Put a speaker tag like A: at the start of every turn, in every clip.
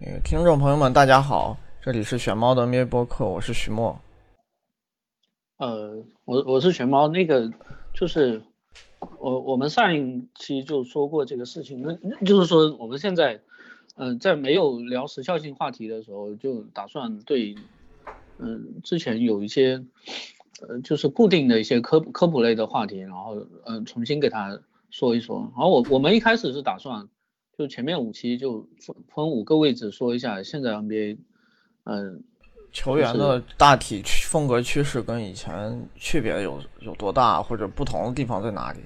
A: 那个听众朋友们，大家好，这里是选猫的咪播客，我是徐墨。
B: 呃，我我是玄猫，那个就是我我们上一期就说过这个事情，那就是说我们现在嗯、在没有聊时效性话题的时候，就打算对嗯、之前有一些呃就是固定的一些科科普类的话题，然后嗯、重新给它说一说。然后我我们一开始是打算就前面五期就分分五个位置说一下现在 NBA 嗯、
A: 球员的大体趋风格趋势跟以前区别有有多大，或者不同的地方在哪里？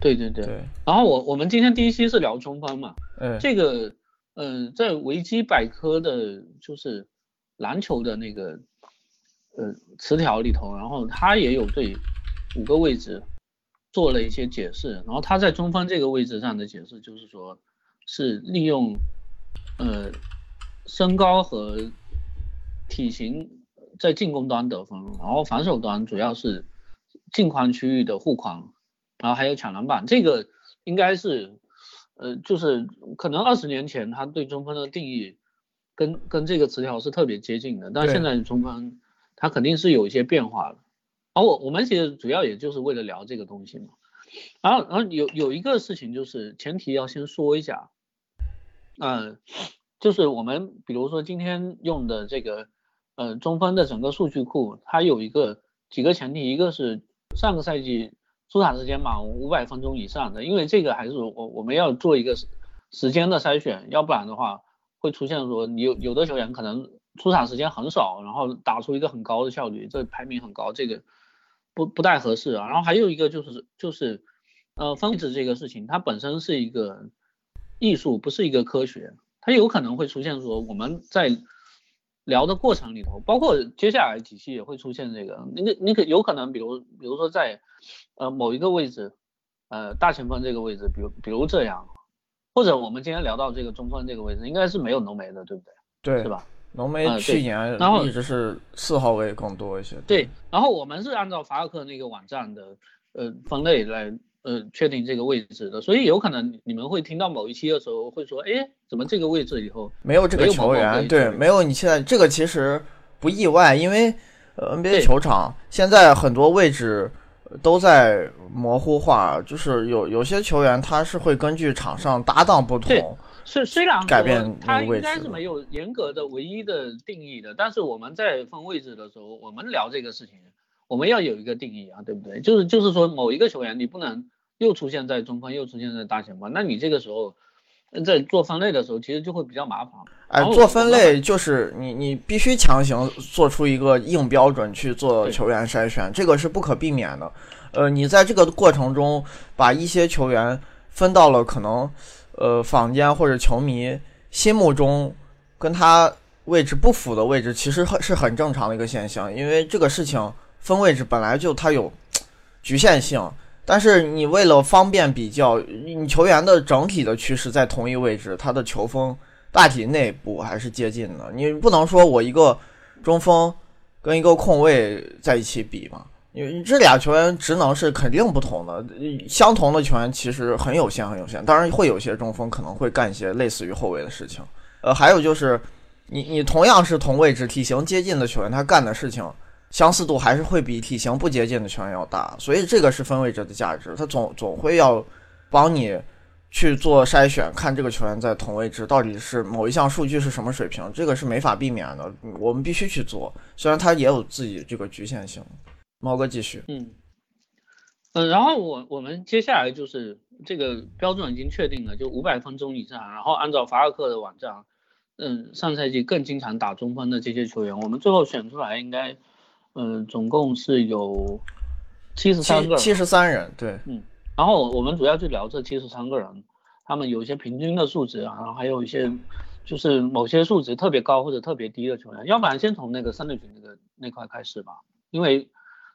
B: 对对对。
A: 对，
B: 然后我我们今天第一期是聊中锋嘛，
A: 哎，
B: 这个，嗯、在维基百科的，就是篮球的那个，呃，词条里头，然后他也有对五个位置做了一些解释，然后他在中锋这个位置上的解释就是说，是利用，呃，身高和体型在进攻端得分，然后防守端主要是近框区域的护框，然后还有抢篮板，这个应该是。呃，就是可能二十年前他对中锋的定义跟跟这个词条是特别接近的，但
A: 对
B: 现在中锋他肯定是有一些变化的。而我我们其实主要也就是为了聊这个东西嘛。然后然后有有一个事情就是前提要先说一下，嗯、就是我们比如说今天用的这个呃中锋的整个数据库，它有一个几个前提，一个是上个赛季出场时间满五百分钟以上的，因为这个还是我我们要做一个时间的筛选，要不然的话会出现说你有有的球员可能出场时间很少，然后打出一个很高的效率，这排名很高，这个不不太合适啊。然后还有一个就是就是呃分值这个事情，它本身是一个艺术，不是一个科学，它有可能会出现说我们在聊的过程里头，包括接下来几期也会出现这个，那个那个有可能，比如比如说在呃某一个位置，呃大前锋这个位置，比如比如这样，或者我们今天聊到这个中锋这个位置，应该是没有浓眉的，对不对？
A: 对
B: 是，吧？
A: 浓眉去年
B: 然后
A: 一直是四号位更多一些。
B: 对，然后我们是按照法尔克那个网站的呃分类来呃确定这个位置的，所以有可能你们会听到某一期的时候会说，哎，怎么这个位置以后
A: 没有这个球员，对，没有你现在这个其实不意外，因为呃 NBA 球场现在很多位置都在模糊化，就是有有些球员他是会根据场上搭档不
B: 对
A: 同，
B: 虽虽然
A: 改变他位置
B: 应该是没有严格的唯一的定义的，但是我们在分位置的时候，我们聊这个事情，我们要有一个定义啊，对不对？就是就是说某一个球员你不能又出现在中锋，又出现在大前锋，那你这个时候呃在做分类的时候，其实就会比较麻烦。
A: 哎做分类就是你你必须强行做出一个硬标准去做球员筛选，这个是不可避免的。呃，你在这个过程中把一些球员分到了可能呃坊间或者球迷心目中跟他位置不符的位置，其实很是很正常的一个现象，因为这个事情分位置本来就它有局限性。但是你为了方便比较，你球员的整体的趋势在同一位置，他的球风大体内部还是接近的。你不能说我一个中锋跟一个控卫在一起比嘛，因为这俩球员职能是肯定不同的。相同的球员其实很有限，很有限。当然会有些中锋可能会干一些类似于后卫的事情。呃，还有就是你你同样是同位置、体型接近的球员，他干的事情相似度还是会比体型不接近的球员要大。所以这个是分位置的价值，他总总会要帮你。去做筛选，看这个球员在同位置到底是某一项数据是什么水平，这个是没法避免的，我们必须去做。虽然它也有自己这个局限性。猫哥继续，
B: 嗯，嗯，然后我我们接下来就是这个标准已经确定了，就五百分钟以上，然后按照法尔克的网站，嗯，上赛季更经常打中锋的这些球员，我们最后选出来应该，嗯，总共是有七十三个人，
A: 七七十三人，对，嗯
B: 然后我们主要就聊这七十三个人，他们有一些平均的数值啊，然后还有一些就是某些数值特别高或者特别低的球员，要不然先从那个三六群那个那块开始吧，因为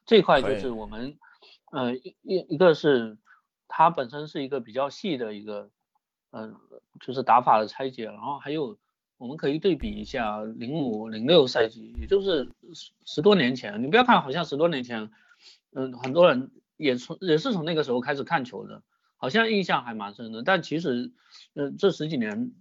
B: 这块就是我们呃一一一个是它本身是一个比较细的一个嗯、呃、就是打法的拆解，然后还有我们可以对比一下零五零六赛季，也就是十十多年前，你不要看好像十多年前，嗯、很多人。也从也是从那个时候开始看球的，好像印象还蛮深的。但其实，呃，这十几年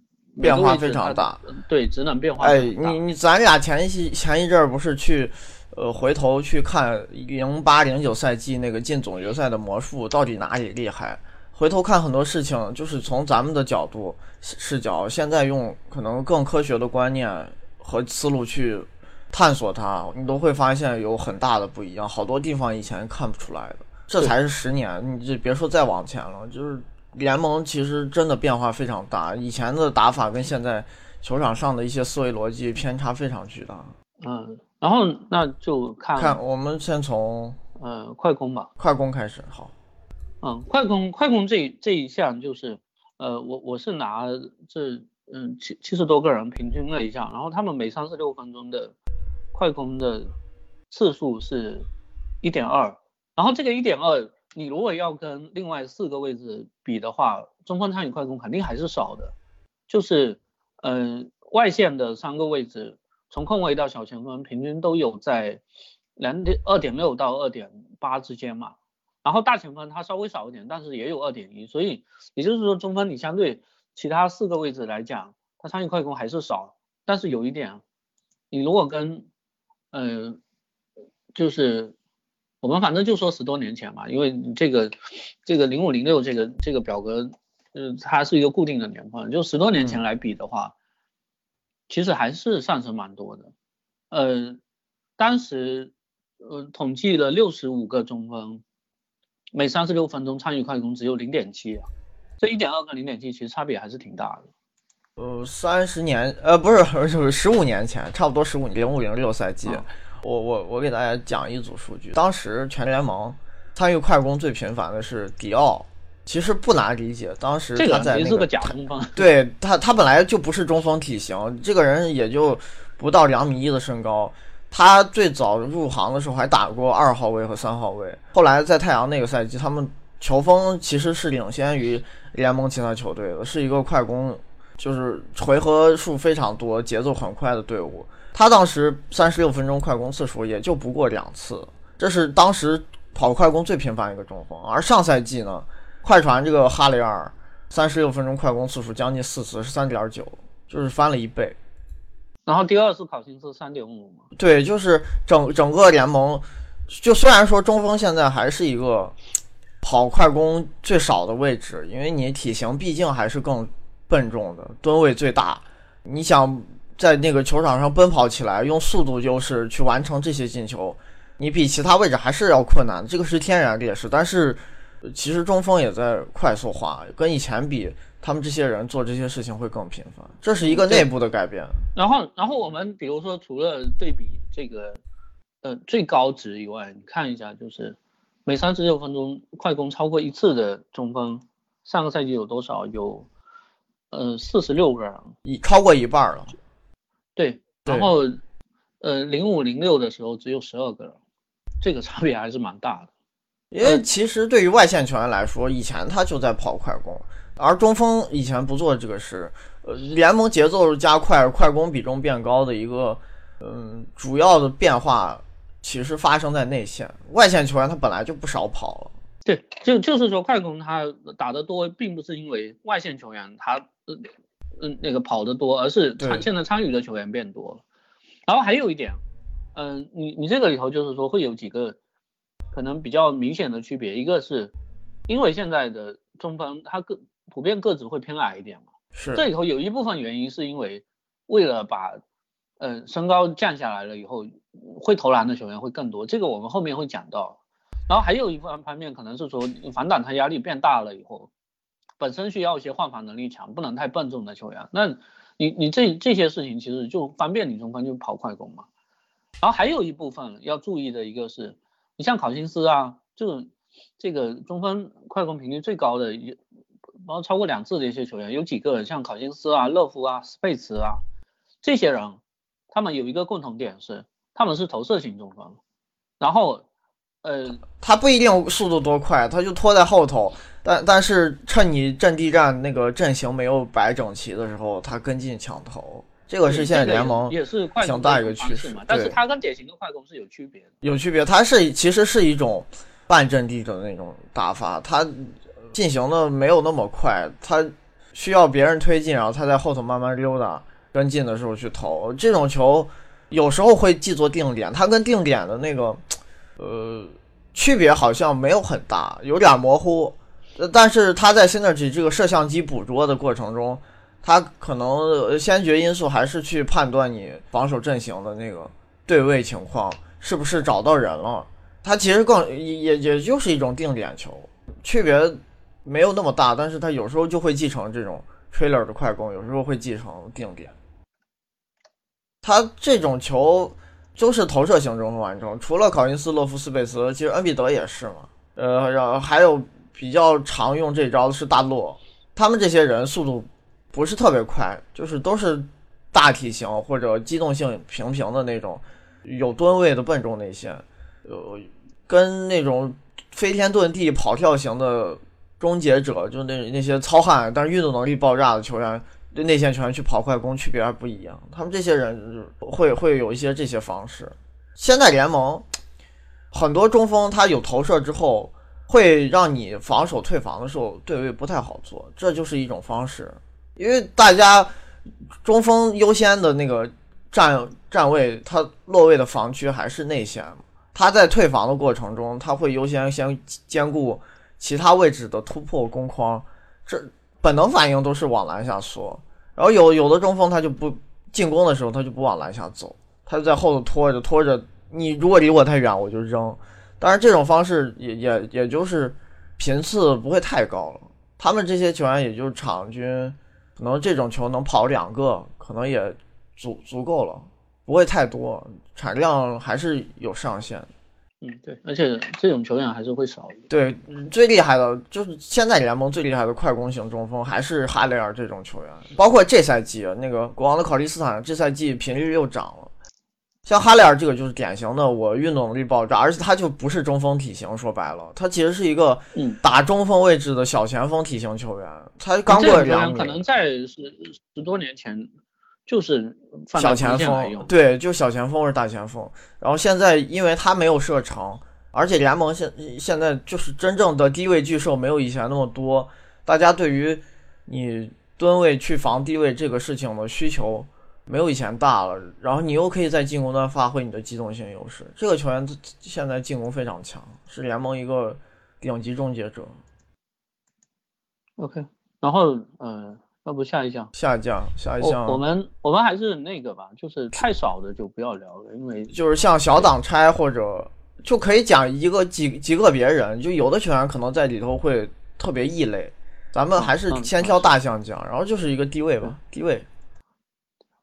A: 变化非常大，
B: 对，职能变化。
A: 哎，你你咱俩前一前一阵儿不是去，呃，回头去看零八零九赛季那个进总决赛的魔术到底哪里厉害？回头看很多事情，就是从咱们的角度视角，现在用可能更科学的观念和思路去探索它，你都会发现有很大的不一样，好多地方以前看不出来的。这才是十年，你就别说再往前了，就是。联盟其实真的变化非常大，以前的打法跟现在球场上的一些思维逻辑偏差非常巨大。
B: 嗯，然后那就看
A: 看我们先从
B: 嗯快攻吧，
A: 快攻开始好。
B: 嗯，快攻快攻这这一项就是呃我我是拿这嗯七七十多个人平均了一下，然后他们每三十六分钟的快攻的次数是一点二，然后这个一点二。你如果要跟另外四个位置比的话，中锋参与快攻肯定还是少的。就是，嗯，外线的三个位置，从控卫到小前锋，平均都有在两点二点六到二点八之间嘛。然后大前锋它稍微少一点，但是也有二点一。所以也就是说，中锋你相对其他四个位置来讲，它参与快攻还是少。但是有一点，你如果跟，嗯，就是。我们反正就说十多年前嘛，因为这个这个零五零六这个这个表格，嗯，它是一个固定的年份，就十多年前来比的话，其实还是上升蛮多的。呃，当时呃统计了六十五个中锋，每三十六分钟参与快攻只有零点七啊，这一点二跟零点七其实差别还是挺大的。
A: 呃，三十年呃不是就是十五年前，差不多十五零五零六赛季。我我我给大家讲一组数据，当时全联盟参与快攻最频繁的是迪奥，其实不难理解，当时他在那
B: 个假中锋，
A: 对他他本来就不是中锋体型，这个人也就不到两米一的身高，他最早入行的时候还打过二号位和三号位，后来在太阳那个赛季，他们球风其实是领先于联盟其他球队的，是一个快攻，就是回合数非常多、节奏很快的队伍。他当时三十六分钟快攻次数也就不过两次，这是当时跑快攻最频繁一个中锋。而上赛季呢，快船这个哈雷尔三十六分钟快攻次数将近四次，是三点九，就是翻了一倍。
B: 然后第二次考辛是三点五嘛？
A: 对，就是整整个联盟，就虽然说中锋现在还是一个跑快攻最少的位置，因为你体型毕竟还是更笨重的，吨位最大，你想。在那个球场上奔跑起来，用速度优势去完成这些进球，你比其他位置还是要困难，这个是天然劣势。但是，其实中锋也在快速化，跟以前比，他们这些人做这些事情会更频繁，这是一个内部的改变。
B: 然后，然后我们比如说，除了对比这个，呃，最高值以外，你看一下，就是每三十六分钟快攻超过一次的中锋，上个赛季有多少？有，呃，四十六个人，
A: 已超过一半了。
B: 对，然后，呃，零五零六的时候只有十二个人，这个差别还是蛮大的。
A: 因为其实对于外线球员来说，以前他就在跑快攻，而中锋以前不做这个事。呃，联盟节奏加快，快攻比重变高的一个，嗯，主要的变化其实发生在内线，外线球员他本来就不少跑了。
B: 对，就就是说快攻他打得多，并不是因为外线球员他。嗯，那个跑得多，而是参现在参与的球员变多了。然后还有一点，嗯，你你这个里头就是说会有几个可能比较明显的区别，一个是因为现在的中锋他个普遍个子会偏矮一点嘛，
A: 是
B: 这里头有一部分原因是因为为了把嗯身高降下来了以后，会投篮的球员会更多，这个我们后面会讲到。然后还有一方方面可能是说防挡他压力变大了以后。本身需要一些换防能力强，不能太笨重的球员。那你你这这些事情其实就方便你中锋就跑快攻嘛。然后还有一部分要注意的一个是，你像考辛斯啊，就这个中锋快攻频率最高的，然后超过两次的一些球员，有几个像考辛斯啊、勒夫啊、斯佩茨啊这些人，他们有一个共同点是，他们是投射型中锋，然后。呃，
A: 他不一定速度多快，他就拖在后头，但但是趁你阵地战那个阵型没有摆整齐的时候，他跟进抢投，这个是现在联盟
B: 也是
A: 想大一个趋势
B: 嘛。但是他跟典型的快攻是有区别的，
A: 有区别，他是其实是一种半阵地的那种打法，他进行的没有那么快，他需要别人推进，然后他在后头慢慢溜达，跟进的时候去投。这种球有时候会记作定点，它跟定点的那个呃区别好像没有很大，有点模糊。但是他在 Synergy 这个摄像机捕捉的过程中，他可能先决因素还是去判断你防守阵型的那个对位情况是不是找到人了。它其实更也也就是一种定点球，区别没有那么大，但是它有时候就会继承这种 trailer 的快攻，有时候会继承定点。他这种球都是投射型中锋完成，除了考辛斯、洛夫斯贝斯，其实恩比德也是嘛。呃，然后还有。比较常用这招的是大洛，他们这些人速度不是特别快，就是都是大体型或者机动性平平的那种，有吨位的笨重内线，呃，跟那种飞天遁地跑跳型的终结者，就那那些糙汉但是运动能力爆炸的球员，对内线球员去跑快攻区别还不一样。他们这些人会会有一些这些方式。现在联盟很多中锋他有投射之后。会让你防守退防的时候对位不太好做，这就是一种方式。因为大家中锋优先的那个站站位，他落位的防区还是内线。他在退防的过程中，他会优先先兼顾其他位置的突破攻框，这本能反应都是往篮下缩。然后有有的中锋他就不进攻的时候，他就不往篮下走，他就在后头拖着拖着。你如果离我太远，我就扔。当然，这种方式也也也就是频次不会太高了。他们这些球员也就场均可能这种球能跑两个，可能也足足够了，不会太多，产量还是有上限。
B: 嗯，对，而且这种球员还是会少一点。
A: 对，最厉害的就是现在联盟最厉害的快攻型中锋还是哈雷尔这种球员，包括这赛季那个国王的考利斯坦，这赛季频率又涨了。像哈雷尔这个就是典型的我运动能力爆炸，而且他就不是中锋体型，说白了，他其实是一个打中锋位置的小前锋体型球员。他刚过两
B: 可能在十十多年前就是
A: 小前锋，对，就小前锋或者大前锋。然后现在因为他没有射程，而且联盟现现在就是真正的低位巨兽没有以前那么多，大家对于你吨位去防低位这个事情的需求。没有以前大了，然后你又可以在进攻端发挥你的机动性优势。这个球员现在进攻非常强，是联盟一个顶级终结者。
B: OK，然后呃，要不下一项？
A: 下一项，下一项。
B: 我们我们还是那个吧，就是太少的就不要聊了，因为
A: 就是像小挡拆或者就可以讲一个几几个别人，就有的球员可能在里头会特别异类。咱们还是先挑大项讲，然后就是一个低位吧，低位。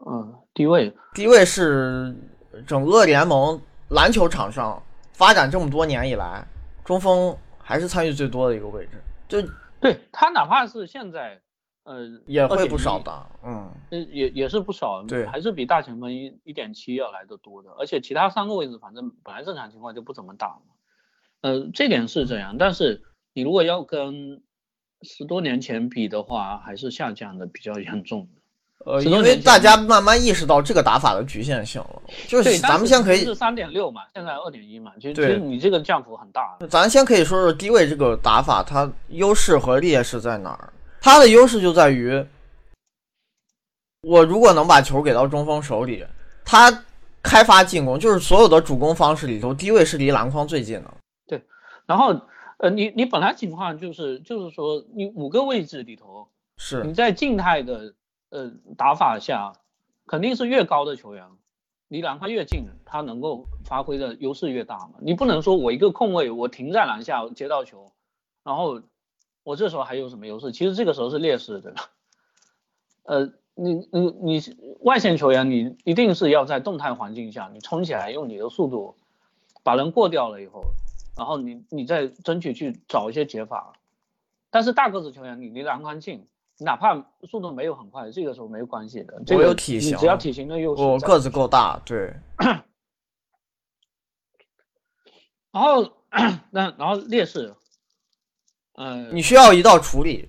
B: 嗯，低位，
A: 低位是整个联盟篮球场上发展这么多年以来，中锋还是参与最多的一个位置。就
B: 对他，哪怕是现在，呃，
A: 也会不少吧，
B: 嗯，也也是不少，
A: 对，
B: 还是比大前锋一一点七要来的多的。而且其他三个位置，反正本来正常情况就不怎么打嘛，呃，这点是这样。但是你如果要跟十多年前比的话，还是下降的比较严重。
A: 呃，因为大家慢慢意识到这个打法的局限性了，就 是咱们先可以
B: 是三点六嘛，现在二点一嘛，其实其实你这个降幅很大。
A: 咱先可以说说低位这个打法，它优势和劣势在哪儿？它的优势就在于，我如果能把球给到中锋手里，他开发进攻，就是所有的主攻方式里头，低位是离篮筐最近的。
B: 对，然后呃，你你本来情况就是就是说，你五个位置里头
A: 是
B: 你在静态的。呃，打法下肯定是越高的球员，离篮筐越近，他能够发挥的优势越大嘛。你不能说我一个空位，我停在篮下接到球，然后我这时候还有什么优势？其实这个时候是劣势，对吧？呃，你你你外线球员，你一定是要在动态环境下，你冲起来用你的速度把人过掉了以后，然后你你再争取去找一些解法。但是大个子球员，你离篮筐近。哪怕速度没有很快，这个时候没有关系的。我
A: 有体型，
B: 只要体型的优势，
A: 我个子够大，对。
B: 然后，那然后劣势，嗯，
A: 你需要一道处理，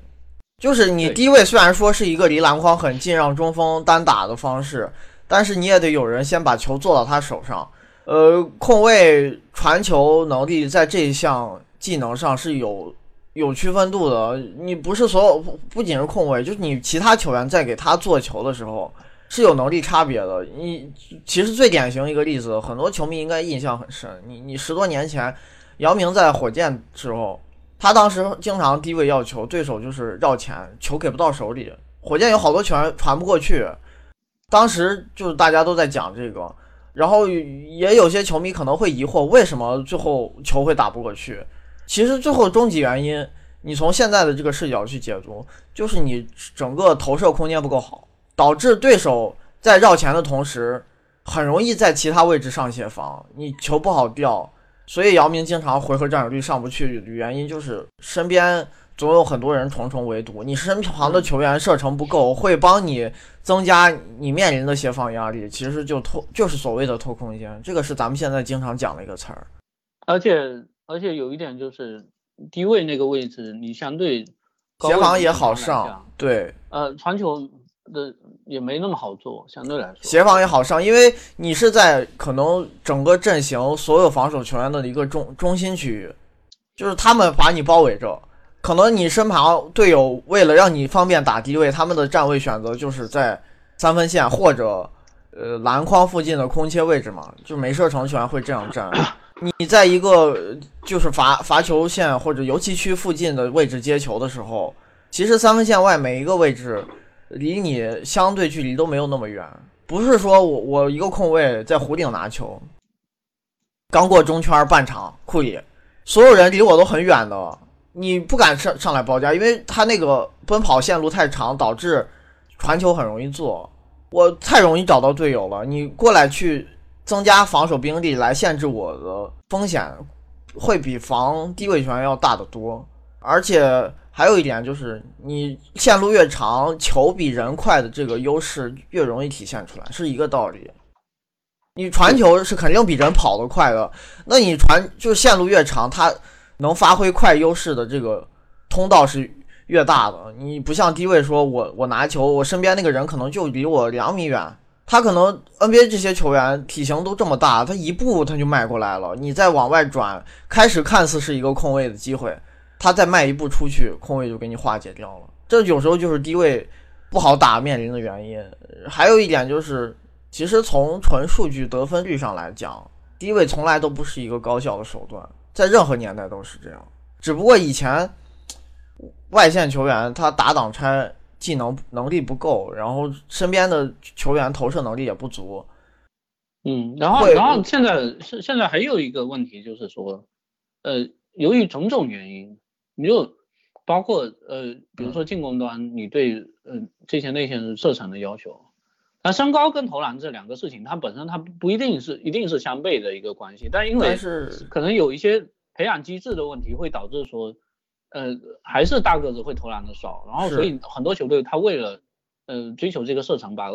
A: 就是你低位虽然说是一个离篮筐很近让中锋单打的方式，但是你也得有人先把球做到他手上。呃，控卫传球能力在这一项技能上是有。有区分度的。你不是所有，不不仅是控卫，就是你其他球员在给他做球的时候是有能力差别的。你其实最典型一个例子，很多球迷应该印象很深。你你十多年前，姚明在火箭时候，他当时经常低位要球，对手就是绕前，球给不到手里，火箭有好多球传不过去。当时就是大家都在讲这个。然后也有些球迷可能会疑惑，为什么最后球会打不过去？其实最后终极原因，你从现在的这个视角去解读，就是你整个投射空间不够好，导致对手在绕前的同时，很容易在其他位置上协防，你球不好掉。所以姚明经常回合占有率上不去的原因，就是身边。总有很多人重重围堵，你身旁的球员射程不够，会帮你增加你面临的协防压力。其实就偷，就是所谓的偷空间，这个是咱们现在经常讲的一个词儿。
B: 而且而且有一点就是低位那个位置，你相对
A: 协防也好上，对，
B: 呃，传球的也没那么好做，相对来说
A: 协防也好上，因为你是在可能整个阵型所有防守球员的一个中中心区域，就是他们把你包围着。可能你身旁队友为了让你方便打低位，他们的站位选择就是在三分线或者呃篮筐附近的空切位置嘛，就没射程球员会这样站。你在一个就是罚罚球线或者油漆区附近的位置接球的时候，其实三分线外每一个位置离你相对距离都没有那么远。不是说我我一个空位在弧顶拿球，刚过中圈半场库里，所有人离我都很远的。你不敢上上来包夹，因为他那个奔跑线路太长，导致传球很容易做。我太容易找到队友了，你过来去增加防守兵力来限制我的风险，会比防低位球员要大得多。而且还有一点就是，你线路越长，球比人快的这个优势越容易体现出来，是一个道理。你传球是肯定比人跑得快的，那你传就线路越长，他。能发挥快优势的这个通道是越大的。你不像低位，说我我拿球，我身边那个人可能就离我两米远。他可能 NBA 这些球员体型都这么大，他一步他就迈过来了。你再往外转，开始看似是一个空位的机会，他再迈一步出去，空位就给你化解掉了。这有时候就是低位不好打面临的原因。还有一点就是，其实从纯数据得分率上来讲，低位从来都不是一个高效的手段。在任何年代都是这样，只不过以前外线球员他打挡拆技能能力不够，然后身边的球员投射能力也不足。
B: 嗯，然后然后现在现现在还有一个问题就是说，呃，由于种种原因，你就包括呃，比如说进攻端你对呃这些内线射程的要求。那身高跟投篮这两个事情，它本身它不一定是一定是相悖的一个关系，但因为可能有一些培养机制的问题，会导致说，呃，还是大个子会投篮的少，然后所以很多球队他为了呃追求这个射程，把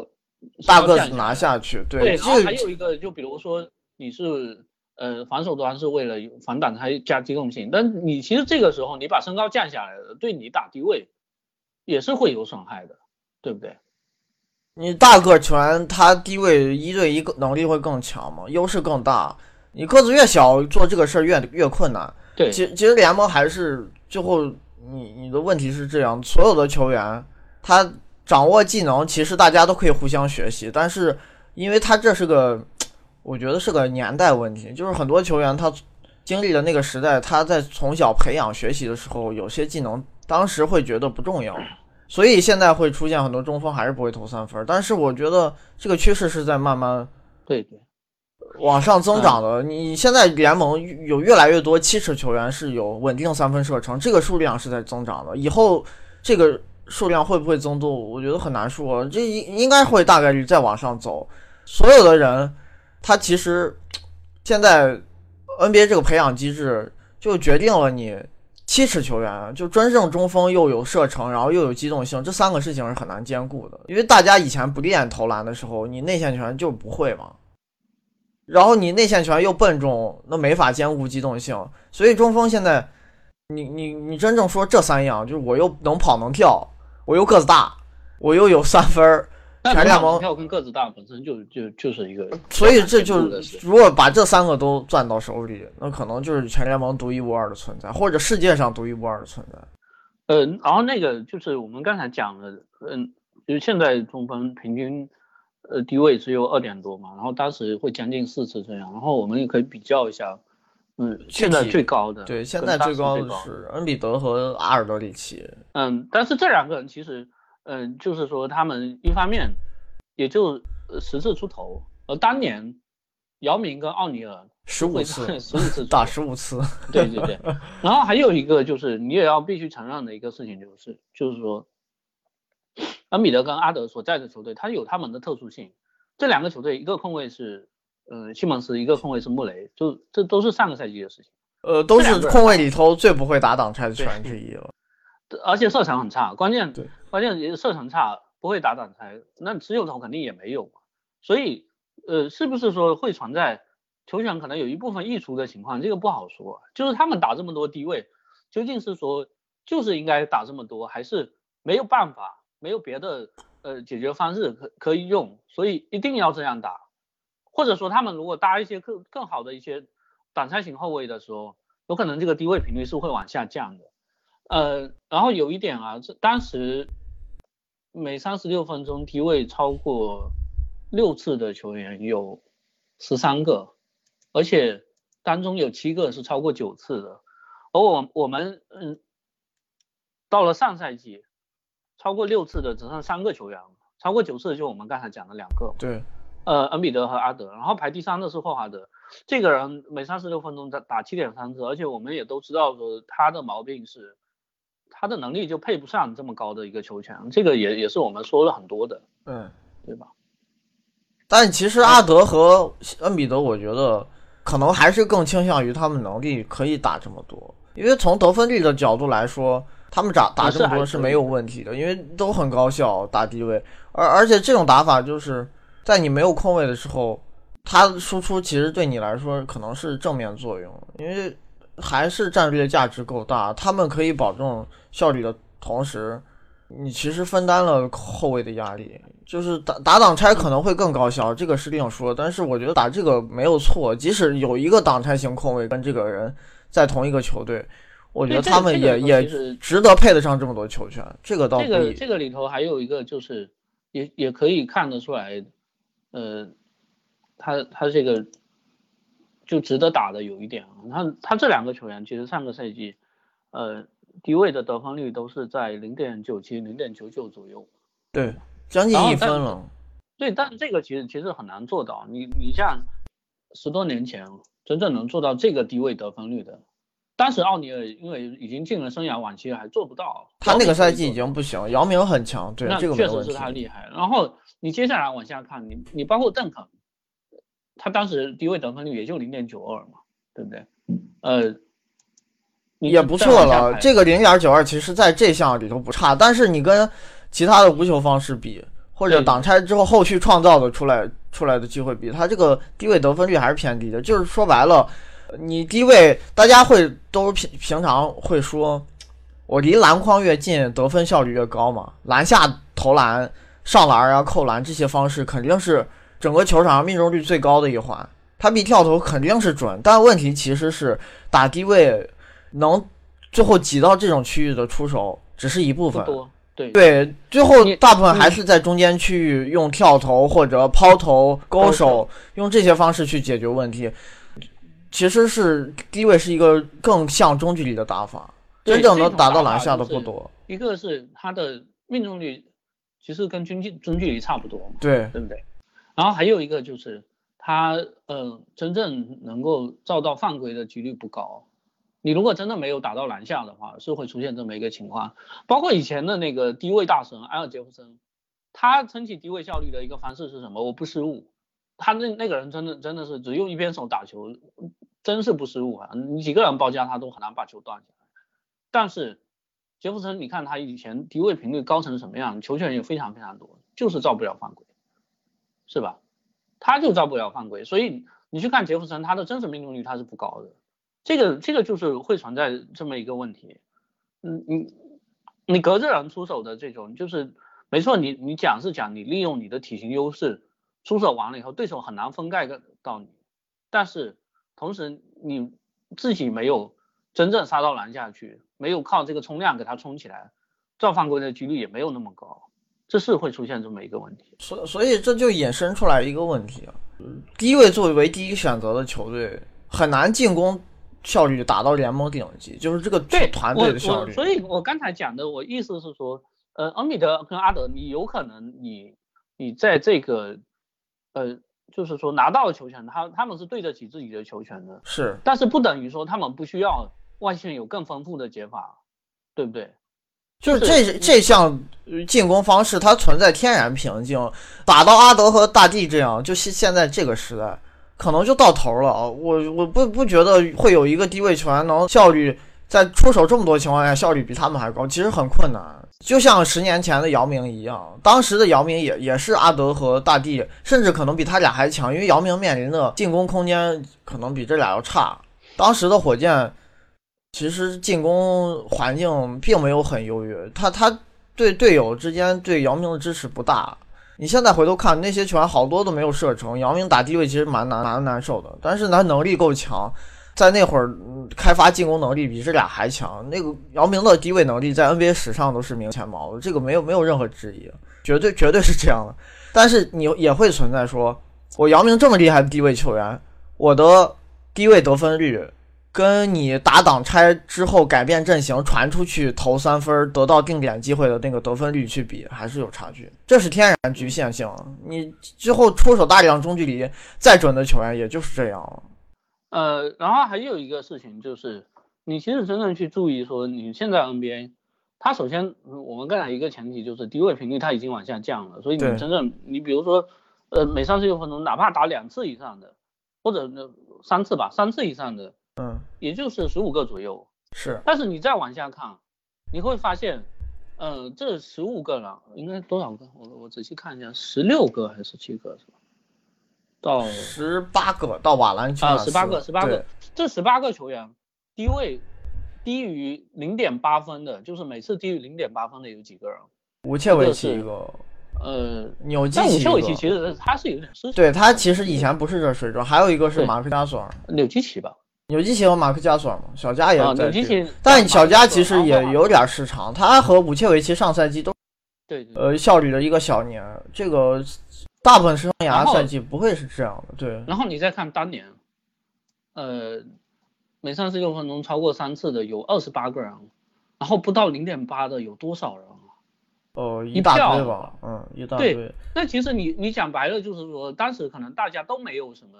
A: 大个子拿下去。
B: 对，然后还有一个，就比如说你是呃防守端是为了防挡拆加机动性，但你其实这个时候你把身高降下来了，对你打低位也是会有损害的，对不对？
A: 你大个球员，他低位一对一能力会更强嘛，优势更大。你个子越小，做这个事儿越越困难。
B: 对，
A: 其其实联盟还是最后，你你的问题是这样，所有的球员他掌握技能，其实大家都可以互相学习，但是因为他这是个，我觉得是个年代问题，就是很多球员他经历了那个时代，他在从小培养学习的时候，有些技能当时会觉得不重要。所以现在会出现很多中锋还是不会投三分，但是我觉得这个趋势是在慢慢
B: 对对
A: 往上增长的。你现在联盟有越来越多七尺球员是有稳定三分射程，这个数量是在增长的。以后这个数量会不会增多，我觉得很难说。这应应该会大概率再往上走。所有的人，他其实现在 NBA 这个培养机制就决定了你。七尺球员就真正中锋，又有射程，然后又有机动性，这三个事情是很难兼顾的。因为大家以前不练投篮的时候，你内线球员就不会嘛。然后你内线球员又笨重，那没法兼顾机动性。所以中锋现在，你你你真正说这三样，就是我又能跑能跳，我又个子大，我又有三分儿，全联盟
B: 票跟个子大本身就就就是一个，
A: 所以这就如果把这三个都攥到手里，那可能就是全联盟独一无二的存在，或者世界上独一无二的存在。
B: 呃，然后那个就是我们刚才讲的，嗯，就是现在中锋平均呃低位只有二点多嘛，然后当时会将近四次这样，然后我们也可以比较一下，嗯，现在最高的
A: 对，现在最高的是恩比德和阿尔德里奇，
B: 嗯，但是这两个人其实，嗯，就是说他们一方面也就十次出头，而当年姚明跟奥尼尔。
A: 十五次，
B: 十五次
A: 打十五次，
B: 对对对。然后还有一个就是你也要必须承认的一个事情就是，就是说，恩比德跟阿德所在的球队，他有他们的特殊性。这两个球队，一个控卫是，呃，西蒙斯，一个控卫是穆雷，就这都是上个赛季的事情。
A: 呃，都是控卫里头最不会打挡拆的球员之一了。
B: 而且射程很差，关键关键也射程差，不会打挡拆，那持有头肯定也没有。所以，呃，是不是说会存在？球权可能有一部分溢出的情况，这个不好说。就是他们打这么多低位，究竟是说就是应该打这么多，还是没有办法，没有别的呃解决方式可可以用，所以一定要这样打。或者说他们如果搭一些更更好的一些挡拆型后卫的时候，有可能这个低位频率是会往下降的。呃，然后有一点啊，这当时每三十六分钟低位超过六次的球员有十三个。而且当中有七个是超过九次的，而我我们嗯，到了上赛季，超过六次的只剩三个球员了，超过九次的就我们刚才讲的两个。
A: 对，
B: 呃，恩比德和阿德，然后排第三的是霍华德，这个人每三十六分钟打打七点三次，而且我们也都知道说他的毛病是，他的能力就配不上这么高的一个球权，这个也也是我们说了很多的，
A: 嗯，
B: 对吧？
A: 但其实阿德和恩比德，我觉得。可能还是更倾向于他们能力可以打这么多，因为从得分率的角度来说，他们打打这么多是没有问题的，因为都很高效打低位，而而且这种打法就是在你没有空位的时候，他输出其实对你来说可能是正面作用，因为还是战略价值够大，他们可以保证效率的同时。你其实分担了后卫的压力，就是打打挡拆可能会更高效，这个是另说。但是我觉得打这个没有错，即使有一个挡拆型控卫跟这个人在同一个球队，我觉得他们也也值得配得上这么多球权。这个倒
B: 这个这个里头还有一个就是，也也可以看得出来，呃，他他这个就值得打的有一点啊，他他这两个球员其实上个赛季，呃。低位的得分率都是在零点九七、零点九九左右，
A: 对，将近一分了。
B: 对，但这个其实其实很难做到。你你像十多年前真正能做到这个低位得分率的，当时奥尼尔因为已经进了生涯晚期，还做不到。
A: 他那个赛季已经不行，姚明很强，对，这个
B: 确实是他厉害。然后你接下来往下看，你你包括邓肯，他当时低位得分率也就零点九二嘛，对不对？呃。
A: 也不错了，这个零点九二其实在这项里头不差，但是你跟其他的无球方式比，或者挡拆之后后续创造的出来出来的机会比，他这个低位得分率还是偏低的。就是说白了，你低位大家会都平平常会说，我离篮筐越近得分效率越高嘛，篮下投篮、上篮啊、扣篮这些方式肯定是整个球场上命中率最高的一环，他比跳投肯定是准，但问题其实是打低位。能最后挤到这种区域的出手只是一部分，
B: 对
A: 对，最后大部分还是在中间区域用跳投或者抛投、勾手，用这些方式去解决问题。其实是低位是一个更像中距离的打法，真正能打到篮下的不多。
B: 一个是他的命中率其实跟中距中距离差不多，
A: 对
B: 对不对？然后还有一个就是他呃真正能够造到犯规的几率不高。你如果真的没有打到篮下的话，是会出现这么一个情况。包括以前的那个低位大神埃尔杰弗森，他撑起低位效率的一个方式是什么？我不失误。他那那个人真的真的是只用一边手打球，真是不失误啊！你几个人包夹他都很难把球断下来。但是杰弗森，你看他以前低位频率高成什么样，球权也非常非常多，就是造不了犯规，是吧？他就造不了犯规，所以你去看杰弗森，他的真实命中率他是不高的。这个这个就是会存在这么一个问题，嗯，你你隔着人出手的这种，就是没错，你你讲是讲你利用你的体型优势出手完了以后，对手很难封盖到你，但是同时你自己没有真正杀到篮下去，没有靠这个冲量给他冲起来，造犯规的几率也没有那么高，这是会出现这么一个问题。
A: 所所以这就衍生出来一个问题啊，低位作为第一选择的球队，很难进攻效率达到联盟顶级，就是这个
B: 对
A: 团队的效率。
B: 所以我刚才讲的，我意思是说。呃，恩比德跟阿德，你有可能你你在这个呃，就是说拿到了球权，他他们是对得起自己的球权的，
A: 是，
B: 但是不等于说他们不需要外线有更丰富的解法，对不对？
A: 就是这这项进攻方式，它存在天然瓶颈，打到阿德和大帝这样，就现现在这个时代，可能就到头了啊。我我不不觉得会有一个低位球员能效率在出手这么多情况下效率比他们还高，其实很困难。就像十年前的姚明一样，当时的姚明也也是阿德和大帝，甚至可能比他俩还强，因为姚明面临的进攻空间可能比这俩要差。当时的火箭其实进攻环境并没有很优越，他他对队友之间对姚明的支持不大。你现在回头看那些球员，好多都没有射成。姚明打低位其实蛮难蛮难受的，但是他能力够强。在那会儿，开发进攻能力比这俩还强。那个姚明的低位能力在 NBA 史上都是名前茅，这个没有没有任何质疑，绝对绝对是这样的。但是你也会存在说，我姚明这么厉害的低位球员，我的低位得分率跟你打挡拆之后改变阵型传出去投三分得到定点机会的那个得分率去比，还是有差距，这是天然局限性。你之后出手大量中距离，再准的球员也就是这样了。
B: 呃，然后还有一个事情就是，你其实真正去注意说，你现在 NBA，它首先我们刚才一个前提就是低位频率它已经往下降了，所以你真正你比如说，呃，每三十六分钟哪怕打两次以上的，或者三次吧，三次以上的，
A: 嗯，
B: 也就是十五个左右，
A: 是。
B: 但是你再往下看，你会发现，呃，这十五个了，应该多少个？我我仔细看一下，十六个还是七个是吧？到
A: 十八个到瓦兰
B: 啊，十八个，十八个，这十八个球员低位低于零点八分的，就是每次低于零点八分的有几个人？
A: 吴切维奇一个，
B: 呃，
A: 纽基
B: 奇。吴切维奇其实他是有点失
A: 对他其实以前不是热水准，还有一个是马克加索尔，
B: 纽基奇吧？
A: 纽基奇和马克加索尔嘛，小加也在。
B: 纽基奇，
A: 但小加其实也有点失常，他和武切维奇上赛季都
B: 对
A: 呃效率的一个小年，这个。大部分生涯赛季不会是这样的，对。
B: 然后你再看当年，呃，每三十六分钟超过三次的有二十八个人，然后不到零点八的有多少人啊？
A: 哦，一大堆吧，嗯，一大堆。
B: 对，那其实你你讲白了就是说，当时可能大家都没有什么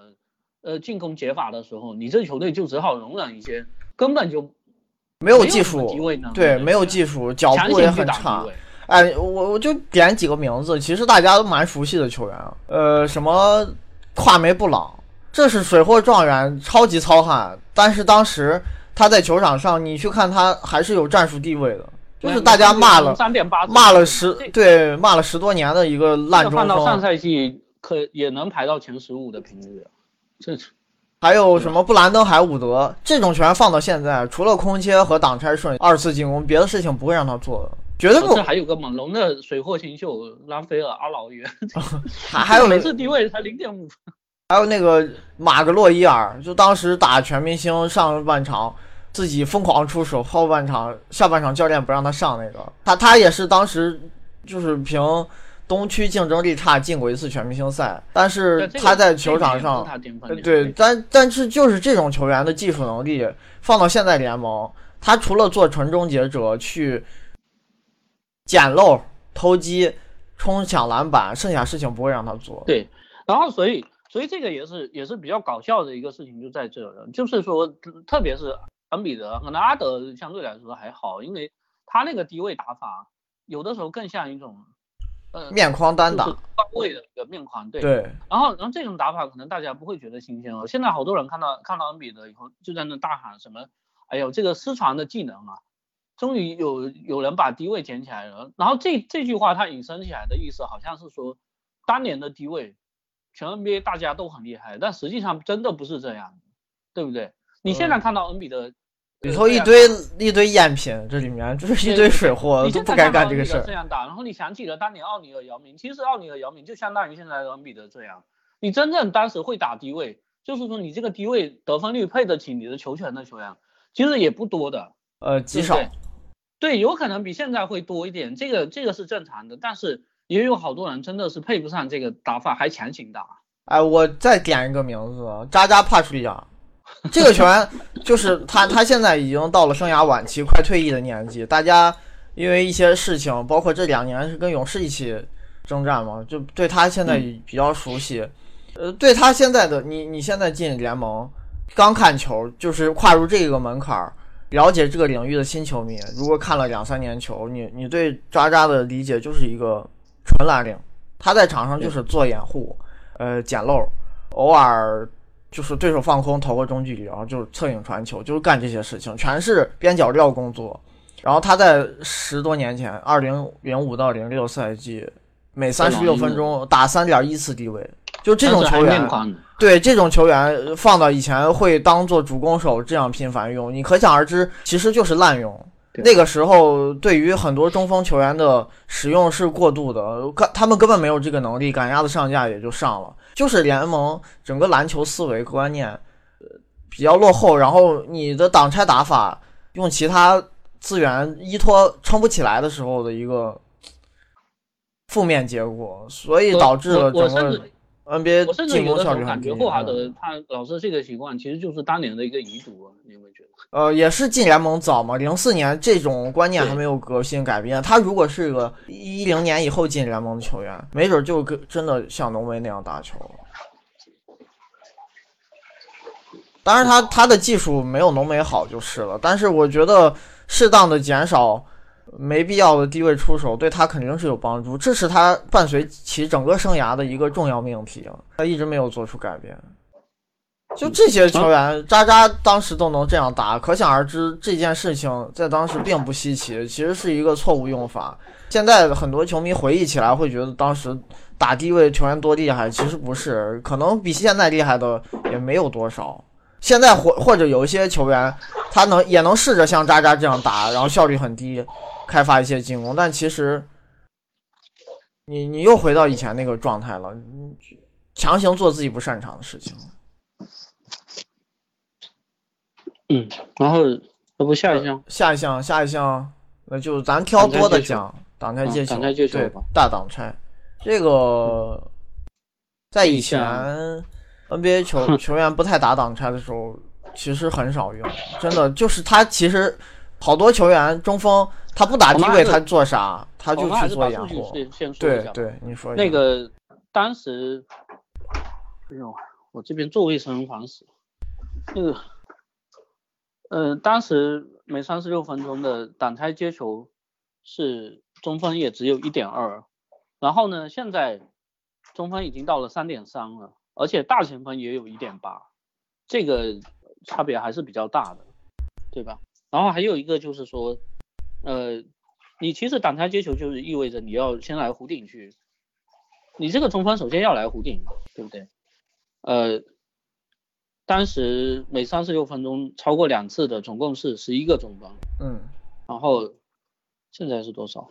B: 呃进攻解法的时候，你这球队就只好容忍一些根本就
A: 没有技术
B: 低位呢，
A: 对，没有技术，脚步也很差。哎，我我就点几个名字，其实大家都蛮熟悉的球员啊。呃，什么跨梅布朗，这是水货状元，超级糙汉。但是当时他在球场上，你去看他还是有战术地位的，就是大家骂了骂了十对骂了十多年的一个烂中锋。
B: 到上赛季可也能排到前十五的频率，这是。
A: 还有什么布兰登海伍德这种球员放到现在，除了空切和挡拆顺二次进攻，别的事情不会让他做的。绝对不，
B: 这还有个猛龙的水货新秀拉斐尔阿劳约，
A: 还还有
B: 每次低位才零点五分，
A: 还有那个马格洛伊尔，就当时打全明星上半场自己疯狂出手，后半场下半场教练不让他上那个，他他也是当时就是凭东区竞争力差进过一次全明星赛，但是他在球场上，对，但但是就是这种球员的技术能力放到现在联盟，他除了做纯终结者去。捡漏、偷鸡、冲抢篮板，剩下事情不会让他做。
B: 对，然后所以所以这个也是也是比较搞笑的一个事情，就在这了，就是说，特别是恩比德，可能阿德相对来说还好，因为他那个低位打法，有的时候更像一种呃
A: 面框单打
B: 高位的一个面框。对
A: 对。
B: 然后然后这种打法可能大家不会觉得新鲜了。现在好多人看到看到恩比德以后，就在那大喊什么：“哎呦，这个失传的技能啊！”终于有有人把低位捡起来了，然后这这句话它引申起来的意思好像是说，当年的低位，全 NBA 大家都很厉害，但实际上真的不是这样，对不对？你现在看到恩比德
A: 里头一堆一堆赝品，这里面就是一堆水货，都不该干这个事儿。
B: 这样打，然后你想起了当年奥尼尔、姚明，其实奥尼尔、姚明就相当于现在的恩比德这样。你真正当时会打低位，就是说你这个低位得分率配得起你的球权的球员，其实也不多的，
A: 呃，极少。
B: 对，有可能比现在会多一点，这个这个是正常的，但是也有好多人真的是配不上这个打法，还强行打。
A: 哎，我再点一个名字，扎扎帕楚里亚。这个球员就是他，他现在已经到了生涯晚期、快退役的年纪。大家因为一些事情，包括这两年是跟勇士一起征战嘛，就对他现在比较熟悉。呃，对他现在的你，你现在进联盟，刚看球就是跨入这个门槛儿，了解这个领域的新球迷，如果看了两三年球，你你对渣渣的理解就是一个纯蓝领，他在场上就是做掩护，呃，捡漏，偶尔。就是对手放空投个中距离，然后就是侧影传球，就是干这些事情，全是边角料工作。然后他在十多年前，二零零五到零六赛季，每三十六分钟打三点一次低位，就这种球员，对这种球员放到以前会当做主攻手这样频繁用，你可想而知，其实就是滥用。那个时候对于很多中锋球员的使用是过度的，他们根本没有这个能力，赶鸭子上架也就上了。就是联盟整个篮球思维观念，呃，比较落后，然后你的挡拆打法用其他资源依托撑不起来的时候的一个负面结果，所以导致了整个 NBA 进攻效率
B: 感觉霍华德他老是这个习惯，其实就是当年的一个遗毒，你？
A: 呃，也是进联盟早嘛，零四年这种观念还没有革新改变。他如果是个一零年以后进联盟的球员，没准就跟真的像浓眉那样打球。当然，他他的技术没有浓眉好就是了。但是我觉得适当的减少没必要的低位出手，对他肯定是有帮助。这是他伴随其整个生涯的一个重要命题他一直没有做出改变。就这些球员，渣渣当时都能这样打，可想而知这件事情在当时并不稀奇，其实是一个错误用法。现在很多球迷回忆起来会觉得当时打低位球员多厉害，其实不是，可能比现在厉害的也没有多少。现在或或者有一些球员，他能也能试着像渣渣这样打，然后效率很低，开发一些进攻，但其实你你又回到以前那个状态了，强行做自己不擅长的事情。
B: 嗯，然后要不下一项，
A: 下一项，下一项，那就咱挑多的讲，挡拆接球，对，大挡拆，这个在以前 NBA 球 球员不太打挡拆的时候，其实很少用，真的就是他其实好多球员中锋他不打低位他做啥，他就去做掩护。对对，你说。
B: 那个当时，哎呦，我这边座位声烦死。了，那个。嗯，当时每三十六分钟的挡拆接球是中分也只有一点二，然后呢，现在中分已经到了三点三了，而且大前锋也有一点八，这个差别还是比较大的，对吧？然后还有一个就是说，呃，你其实挡拆接球就是意味着你要先来弧顶去，你这个中分首先要来弧顶，对不对？呃。当时每三十六分钟超过两次的总共是十一个中锋，
A: 嗯，
B: 然后现在是多少？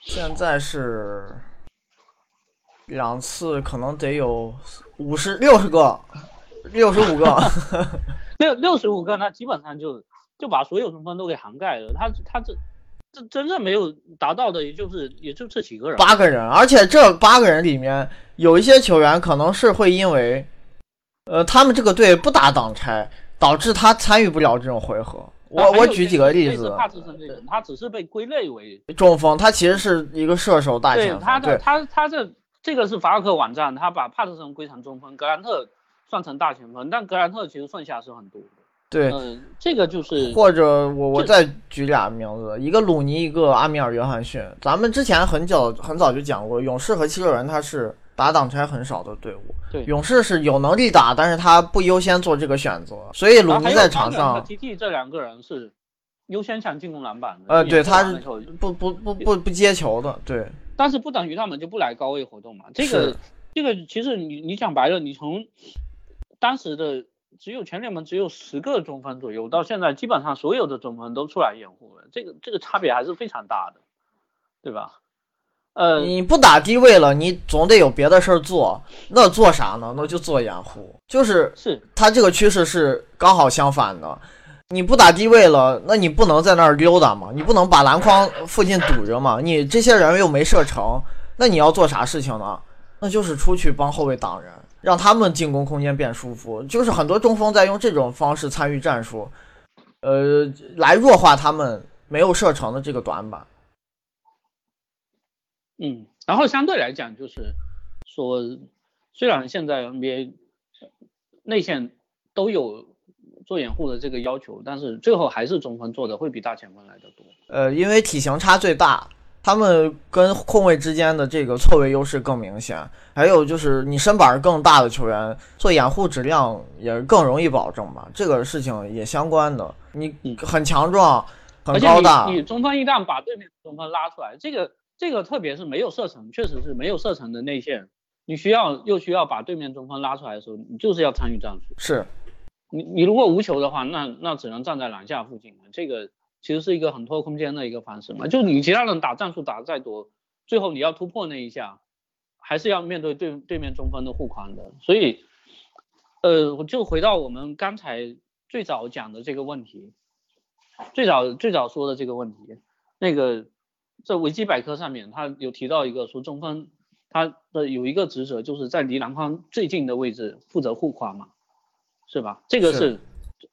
A: 现在是两次，可能得有五十六十个，六十五个，
B: 六六十五个，那基本上就就把所有中锋都给涵盖了。他他这这真正没有达到的，也就是也就这几个人，
A: 八个人，而且这八个人里面有一些球员可能是会因为。呃，他们这个队不打挡拆，导致他参与不了这种回合。我我举几个例子。
B: 帕特森这个，他只是被归类为
A: 中锋，他其实是一个射手大前锋。
B: 对，他的他他这这个是法尔克网站，他把帕特森归成中锋，格兰特算成大前锋，但格兰特其实剩下是很多的。
A: 对，
B: 嗯，这个就是
A: 或者我我再举俩名字，一个鲁尼，一个阿米尔约翰逊。咱们之前很早很早就讲过，勇士和七六人他是。打挡拆很少的队伍，
B: 对。
A: 勇士是有能力打，但是他不优先做这个选择，所以鲁尼在场上
B: ，T T 这两个人是优先抢进攻篮板
A: 的，呃，对，他是不不不不不接球的，对，
B: 但是不等于他们就不来高位活动嘛，这个这个其实你你讲白了，你从当时的只有全联盟只有十个中锋左右，到现在基本上所有的中锋都出来掩护了，这个这个差别还是非常大的，对吧？呃，
A: 你不打低位了，你总得有别的事儿做，那做啥呢？那就做掩护，就是
B: 是
A: 它这个趋势是刚好相反的。你不打低位了，那你不能在那儿溜达嘛？你不能把篮筐附近堵着嘛？你这些人又没射程，那你要做啥事情呢？那就是出去帮后卫挡人，让他们进攻空间变舒服。就是很多中锋在用这种方式参与战术，呃，来弱化他们没有射程的这个短板。
B: 嗯，然后相对来讲，就是说，虽然现在 NBA 内线都有做掩护的这个要求，但是最后还是中锋做的会比大前锋来的多。
A: 呃，因为体型差最大，他们跟控卫之间的这个错位优势更明显。还有就是你身板更大的球员做掩护质量也更容易保证吧，这个事情也相关的。你很强壮，很高大，
B: 你中锋一旦把对面中锋拉出来，这个。这个特别是没有射程，确实是没有射程的内线，你需要又需要把对面中锋拉出来的时候，你就是要参与战术。
A: 是，
B: 你你如果无球的话，那那只能站在篮下附近这个其实是一个很拖空间的一个方式嘛。就你其他人打战术打的再多，最后你要突破那一下，还是要面对对对面中锋的护框的。所以，呃，我就回到我们刚才最早讲的这个问题，最早最早说的这个问题，那个。在维基百科上面，他有提到一个说中锋，他的有一个职责就是在离篮筐最近的位置负责护框嘛，是吧？这个是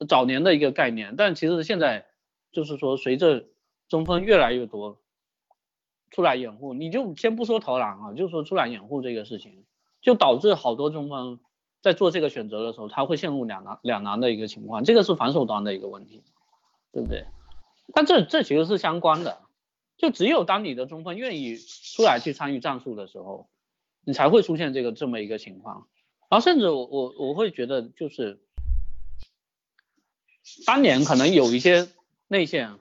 B: 早年的一个概念，但其实现在就是说随着中锋越来越多出来掩护，你就先不说投篮啊，就说出来掩护这个事情，就导致好多中锋在做这个选择的时候，他会陷入两难两难的一个情况，这个是防守端的一个问题，对不对？但这这其实是相关的。就只有当你的中锋愿意出来去参与战术的时候，你才会出现这个这么一个情况。然后甚至我我我会觉得就是，当年可能有一些内线，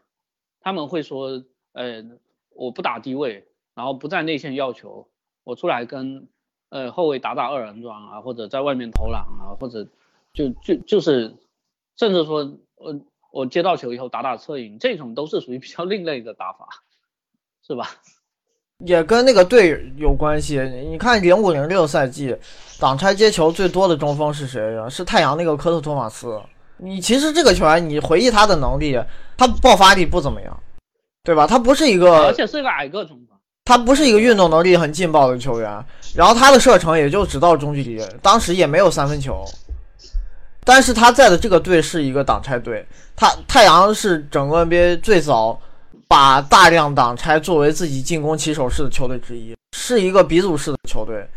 B: 他们会说，呃，我不打低位，然后不在内线要求，我出来跟呃后卫打打二人转啊，或者在外面投篮啊，或者就就就是，甚至说，呃，我接到球以后打打侧影，这种都是属于比较另类的打法。是吧？
A: 也跟那个队有关系。你看零五零六赛季挡拆接球最多的中锋是谁呀？是太阳那个科特托马斯。你其实这个球员，你回忆他的能力，他爆发力不怎么样，对吧？他不是一个，
B: 而且是个矮个中锋，
A: 他不是一个运动能力很劲爆的球员。然后他的射程也就只到中距离，当时也没有三分球。但是他在的这个队是一个挡拆队，他太阳是整个 NBA 最早。把大量挡拆作为自己进攻起手式的球队之一，是一个鼻祖式的球队。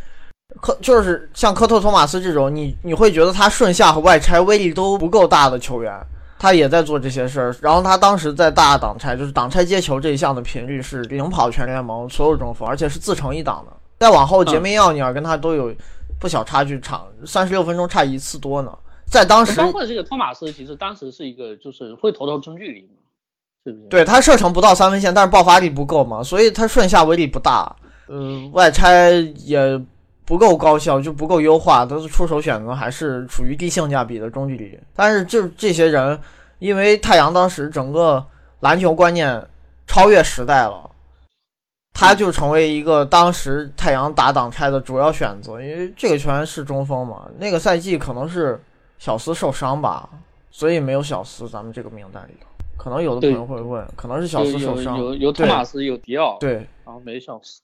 A: 科就是像科特托马斯这种，你你会觉得他顺下和外拆威力都不够大的球员，他也在做这些事儿。然后他当时在大挡拆，就是挡拆接球这一项的频率是领跑全联盟所有中锋，而且是自成一档的。再往后，杰梅奥尼尔跟他都有不小差距，场三十六分钟差一次多呢。在当时，
B: 包括这个托马斯，其实当时是一个就是会投投中距离。
A: 对他射程不到三分线，但是爆发力不够嘛，所以他顺下威力不大。嗯，外拆也不够高效，就不够优化，他的出手选择还是处于低性价比的中距离。但是就这些人，因为太阳当时整个篮球观念超越时代了，他就成为一个当时太阳打挡拆的主要选择。因为这个球员是中锋嘛，那个赛季可能是小斯受伤吧，所以没有小斯咱们这个名单里头。可能有的朋友会问，可能是小斯受伤，
B: 有有托马斯，有迪奥，
A: 对，
B: 然后没小斯，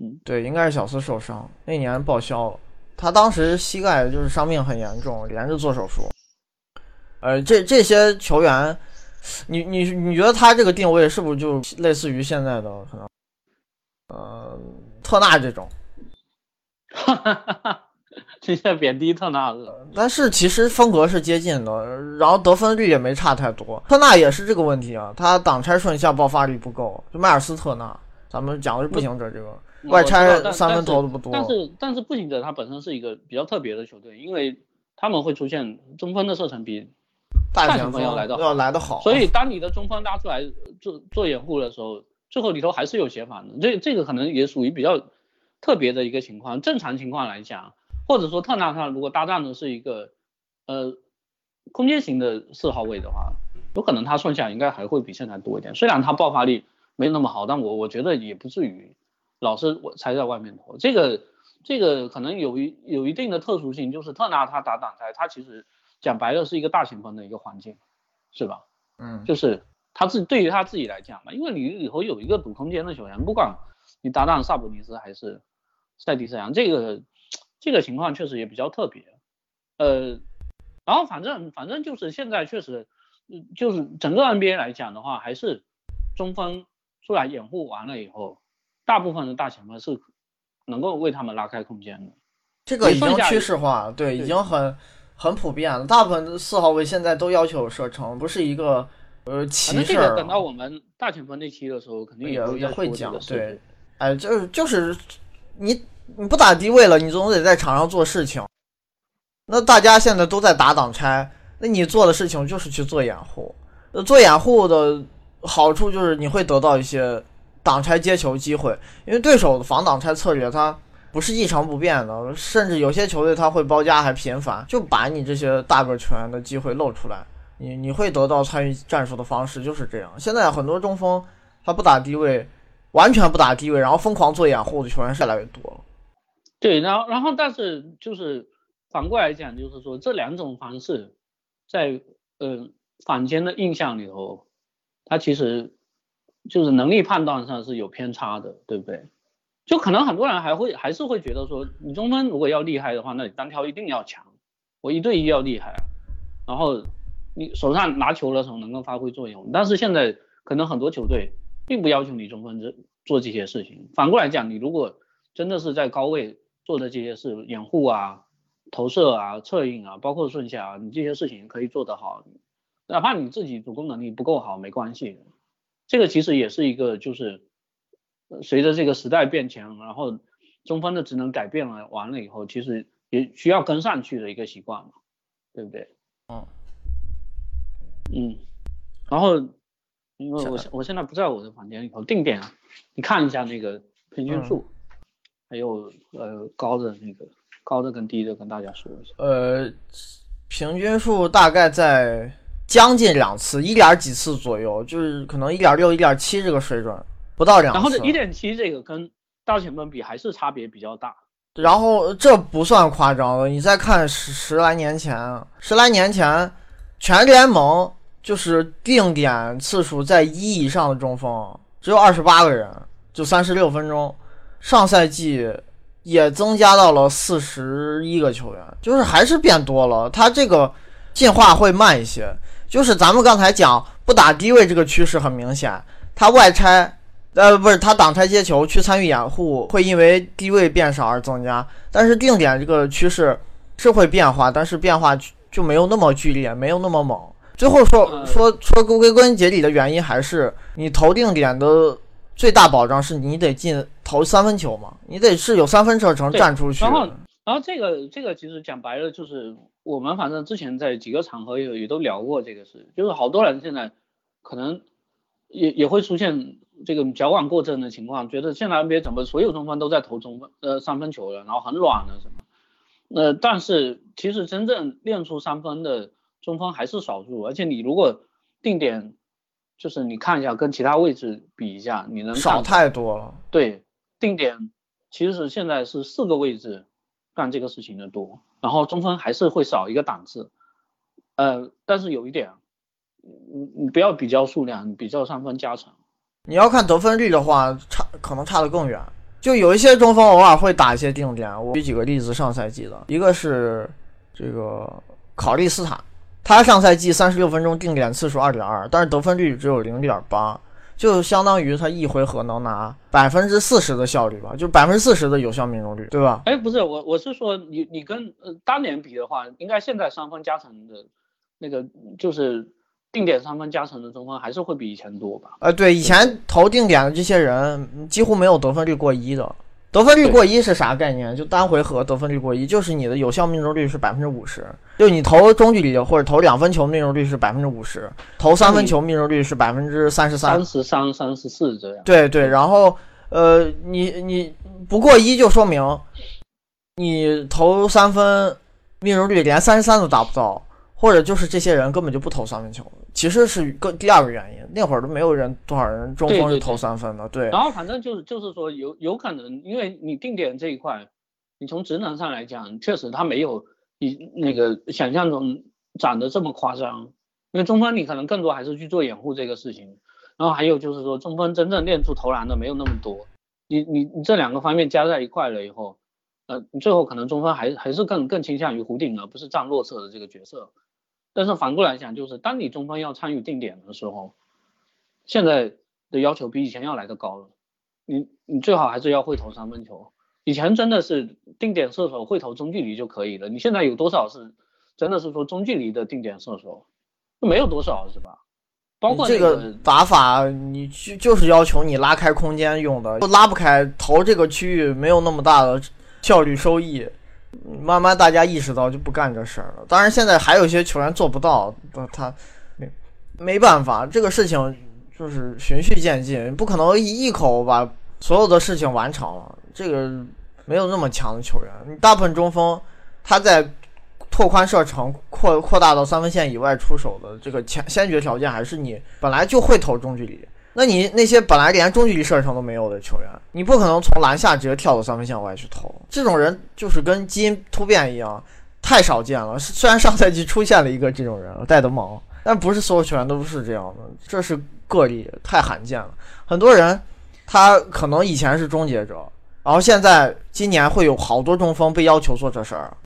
B: 嗯，
A: 对，应该是小斯受伤，那年报销了，他当时膝盖就是伤病很严重，连着做手术。呃，这这些球员，你你你觉得他这个定位是不是就类似于现在的可能，呃，特纳这种？
B: 哈哈哈哈。现在贬低特纳了，
A: 但是其实风格是接近的，然后得分率也没差太多。特纳也是这个问题啊，他挡拆顺下爆发力不够。就迈尔斯特纳，咱们讲的是步行者这个外拆三分投的不多。
B: 但是但是步行者他本身是一个比较特别的球队，因为他们会出现中锋的射程比
A: 大前锋
B: 要来
A: 的要来
B: 的
A: 好。
B: 所以当你的中锋拉出来做做掩护的时候，最后里头还是有协防的。这这个可能也属于比较特别的一个情况。正常情况来讲。或者说特纳他如果搭档的是一个，呃，空间型的四号位的话，有可能他顺下应该还会比现在多一点。虽然他爆发力没那么好，但我我觉得也不至于老是我才在外面投。这个这个可能有一有一定的特殊性，就是特纳他打挡拆，他其实讲白了是一个大前锋的一个环境，是吧？
A: 嗯，
B: 就是他自对于他自己来讲嘛，因为你以后有一个赌空间的球员，不管你搭档萨博尼斯还是塞蒂斯扬，这个这个情况确实也比较特别。呃，然后反正反正就是现在确实，就是整个 NBA 来讲的话，还是中锋出来掩护完了以后，大部分的大前锋是能够为他们拉开空间的。
A: 这个已经趋势化，对，已经很很普遍了。大部分四号位现在都要求射程，不是一个呃歧视。
B: 等到我们大前锋那期的时候，肯定
A: 也
B: 也
A: 会讲。对，哎，就是就是你你不打低位了，你总得在场上做事情。那大家现在都在打挡拆，那你做的事情就是去做掩护。那做掩护的好处就是你会得到一些挡拆接球机会，因为对手的防挡拆策略它不是一成不变的，甚至有些球队他会包夹还频繁，就把你这些大个球员的机会露出来。你你会得到参与战术的方式就是这样。现在很多中锋他不打低位，完全不打低位，然后疯狂做掩护的球员越来越多了。
B: 对，然后然后但是就是。反过来讲，就是说这两种方式，在呃坊间的印象里头，它其实就是能力判断上是有偏差的，对不对？就可能很多人还会还是会觉得说，你中锋如果要厉害的话，那你单挑一定要强，我一对一要厉害，然后你手上拿球的时候能够发挥作用。但是现在可能很多球队并不要求你中锋这做这些事情。反过来讲，你如果真的是在高位做的这些事，掩护啊。投射啊，策应啊，包括顺下啊，你这些事情可以做得好，哪怕你自己主攻能力不够好，没关系。这个其实也是一个，就是随着这个时代变迁，然后中锋的职能改变了，完了以后，其实也需要跟上去的一个习惯嘛，对不对？嗯。嗯。然后，因为我我现在不在我的房间里头，定点，你看一下那个平均数，还有呃高的那个。高的跟低的跟大家说一下。
A: 呃，平均数大概在将近两次，一点几次左右，就是可能一点六、一点七这个水准，不到两次。
B: 然后这一点七这个跟大前锋比还是差别比较大。
A: 然后这不算夸张的，你再看十十来年前，十来年前全联盟就是定点次数在一以上的中锋只有二十八个人，就三十六分钟。上赛季。也增加到了四十一个球员，就是还是变多了。他这个进化会慢一些，就是咱们刚才讲不打低位这个趋势很明显。他外拆，呃，不是他挡拆接球去参与掩护，会因为低位变少而增加。但是定点这个趋势是会变化，但是变化就没有那么剧烈，没有那么猛。最后说说说归根结底的原因，还是你投定点的。最大保障是你得进投三分球嘛，你得是有三分射程站出去。
B: 然后，然后这个这个其实讲白了就是我们反正之前在几个场合也也都聊过这个事，就是好多人现在可能也也会出现这个矫枉过正的情况，觉得现在 NBA 怎么所有中锋都在投中分呃三分球了，然后很软了什么。那但是其实真正练出三分的中锋还是少数，而且你如果定点。就是你看一下，跟其他位置比一下，你能
A: 少太多了。
B: 对，定点其实现在是四个位置干这个事情的多，然后中锋还是会少一个档次。呃，但是有一点，你你不要比较数量，你比较三分加成。
A: 你要看得分率的话，差可能差得更远。就有一些中锋偶尔会打一些定点，我举几个例子，上赛季的一个是这个考利斯坦。他上赛季三十六分钟定点次数二点二，但是得分率只有零点八，就相当于他一回合能拿百分之四十的效率吧，就百分之四十的有效命中率，对吧？
B: 哎，不是我，我是说你你跟呃当年比的话，应该现在三分加成的那个就是定点三分加成的中锋还是会比以前多吧？
A: 呃，对，以前投定点的这些人几乎没有得分率过一的。得分率过一是啥概念？就单回合得分率过一，就是你的有效命中率是百分之五十，就你投中距离或者投两分球命中率是百分之五十，投三分球命中率是百分之三十三，
B: 三十三、三十四这样。
A: 对对，然后呃，你你不过一就说明你投三分命中率连三十三都达不到，或者就是这些人根本就不投三分球，其实是个第二个原因。那会儿都没有人多少人中锋是投三分的，对。
B: 然后反正就是就是说有有可能，因为你定点这一块，你从职能上来讲，确实他没有你那个想象中长得这么夸张。因为中锋你可能更多还是去做掩护这个事情，然后还有就是说中锋真正练出投篮的没有那么多。你你你这两个方面加在一块了以后，呃，最后可能中锋还还是更更倾向于弧顶而不是站落侧的这个角色。但是反过来讲，就是当你中锋要参与定点的时候，现在的要求比以前要来的高了。你你最好还是要会投三分球。以前真的是定点射手会投中距离就可以了。你现在有多少是真的是说中距离的定点射手？没有多少是吧？包括
A: 这个打法，你就就是要求你拉开空间用的，拉不开投这个区域没有那么大的效率收益。慢慢大家意识到就不干这事儿了。当然现在还有一些球员做不到，他没没办法，这个事情就是循序渐进，不可能一一口把所有的事情完成了。这个没有那么强的球员，你大部分中锋他在拓宽射程、扩扩大到三分线以外出手的这个前先决条件，还是你本来就会投中距离。那你那些本来连中距离射程都没有的球员，你不可能从篮下直接跳到三分线外去投。这种人就是跟基因突变一样，太少见了。虽然上赛季出现了一个这种人，戴德蒙，但不是所有球员都是这样的，这是个例，太罕见了。很多人他可能以前是终结者，然后现在今年会有好多中锋被要求做这事儿。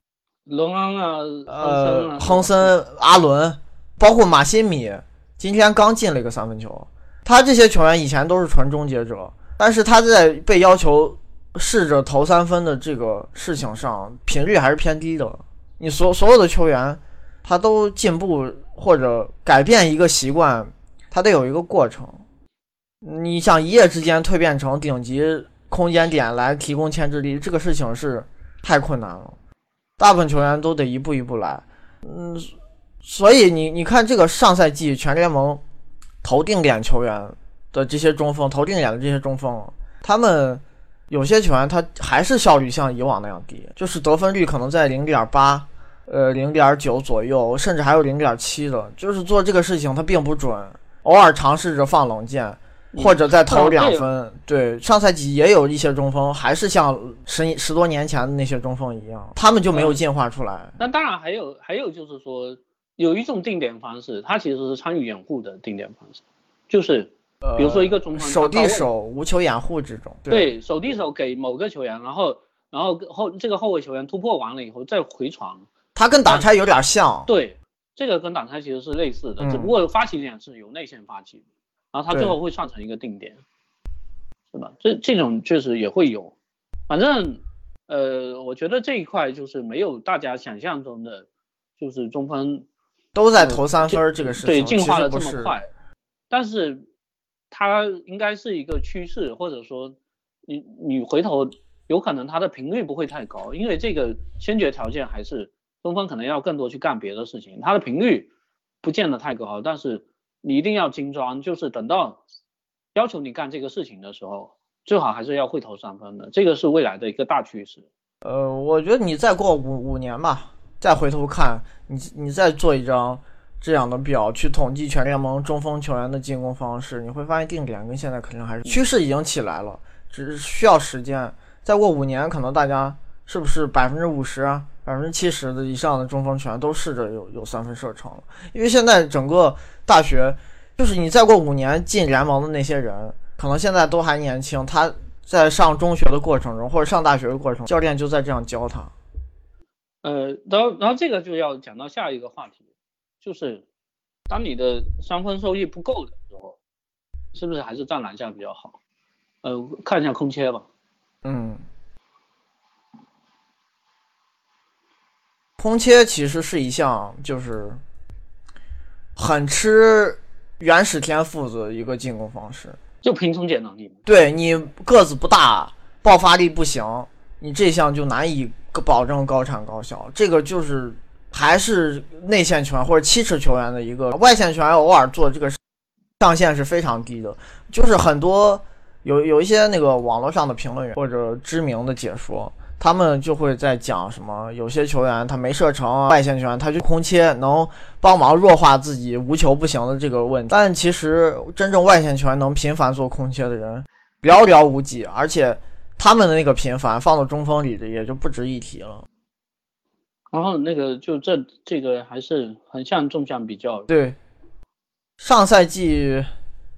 B: 隆安啊，
A: 呃，亨森、阿伦，包括马辛米，今天刚进了一个三分球。他这些球员以前都是纯终结者，但是他在被要求试着投三分的这个事情上频率还是偏低的。你所所有的球员，他都进步或者改变一个习惯，他得有一个过程。你想一夜之间蜕变成顶级空间点来提供牵制力，这个事情是太困难了。大部分球员都得一步一步来。嗯，所以你你看这个上赛季全联盟。投定点球员的这些中锋，投定点的这些中锋，他们有些球员他还是效率像以往那样低，就是得分率可能在零点八，呃零点九左右，甚至还有零点七的，就是做这个事情他并不准，偶尔尝试着放冷箭，或者再投两分。对，上赛季也有一些中锋还是像十十多年前的那些中锋一样，他们就没有进化出来。
B: 那当然还有还有就是说。有一种定点方式，它其实是参与掩护的定点方式，就是比如说一个中锋
A: 手递手无球掩护这种。
B: 对，手递手给某个球员，然后然后后这个后卫球员突破完了以后再回传。
A: 它跟挡拆有点像。
B: 对，这个跟挡拆其实是类似的，只不过发起点是由内线发起，然后它最后会算成一个定点，是吧？这这种确实也会有，反正呃，我觉得这一块就是没有大家想象中的，就是中锋。
A: 都在投三分这个事情，
B: 对进化的这么快，但是它应该是一个趋势，或者说你你回头有可能它的频率不会太高，因为这个先决条件还是中锋可能要更多去干别的事情，它的频率不见得太高，但是你一定要精装，就是等到要求你干这个事情的时候，最好还是要会投三分的，这个是未来的一个大趋势。
A: 呃，我觉得你再过五五年吧。再回头看，你你再做一张这样的表，去统计全联盟中锋球员的进攻方式，你会发现定点跟现在肯定还是趋势已经起来了，只需要时间。再过五年，可能大家是不是百分之五十、百分之七十的以上的中锋球员都试着有有三分射程了？因为现在整个大学，就是你再过五年进联盟的那些人，可能现在都还年轻，他在上中学的过程中或者上大学的过程，教练就在这样教他。
B: 呃，然后然后这个就要讲到下一个话题，就是当你的三分收益不够的时候，是不是还是站篮下比较好？呃，看一下空切吧。
A: 嗯，空切其实是一项就是很吃原始天赋的一个进攻方式，
B: 就凭终结能力。
A: 对你个子不大，爆发力不行，你这项就难以。保证高产高效，这个就是还是内线球员或者七尺球员的一个外线球员偶尔做这个上限是非常低的，就是很多有有一些那个网络上的评论员或者知名的解说，他们就会在讲什么，有些球员他没射程，外线球员他就空切，能帮忙弱化自己无球不行的这个问题。但其实真正外线球员能频繁做空切的人寥寥无几，而且他们的那个频繁放到中锋里的也就不值一提了。
B: 然后那个就这这个还是横向纵向比较，
A: 对，上赛季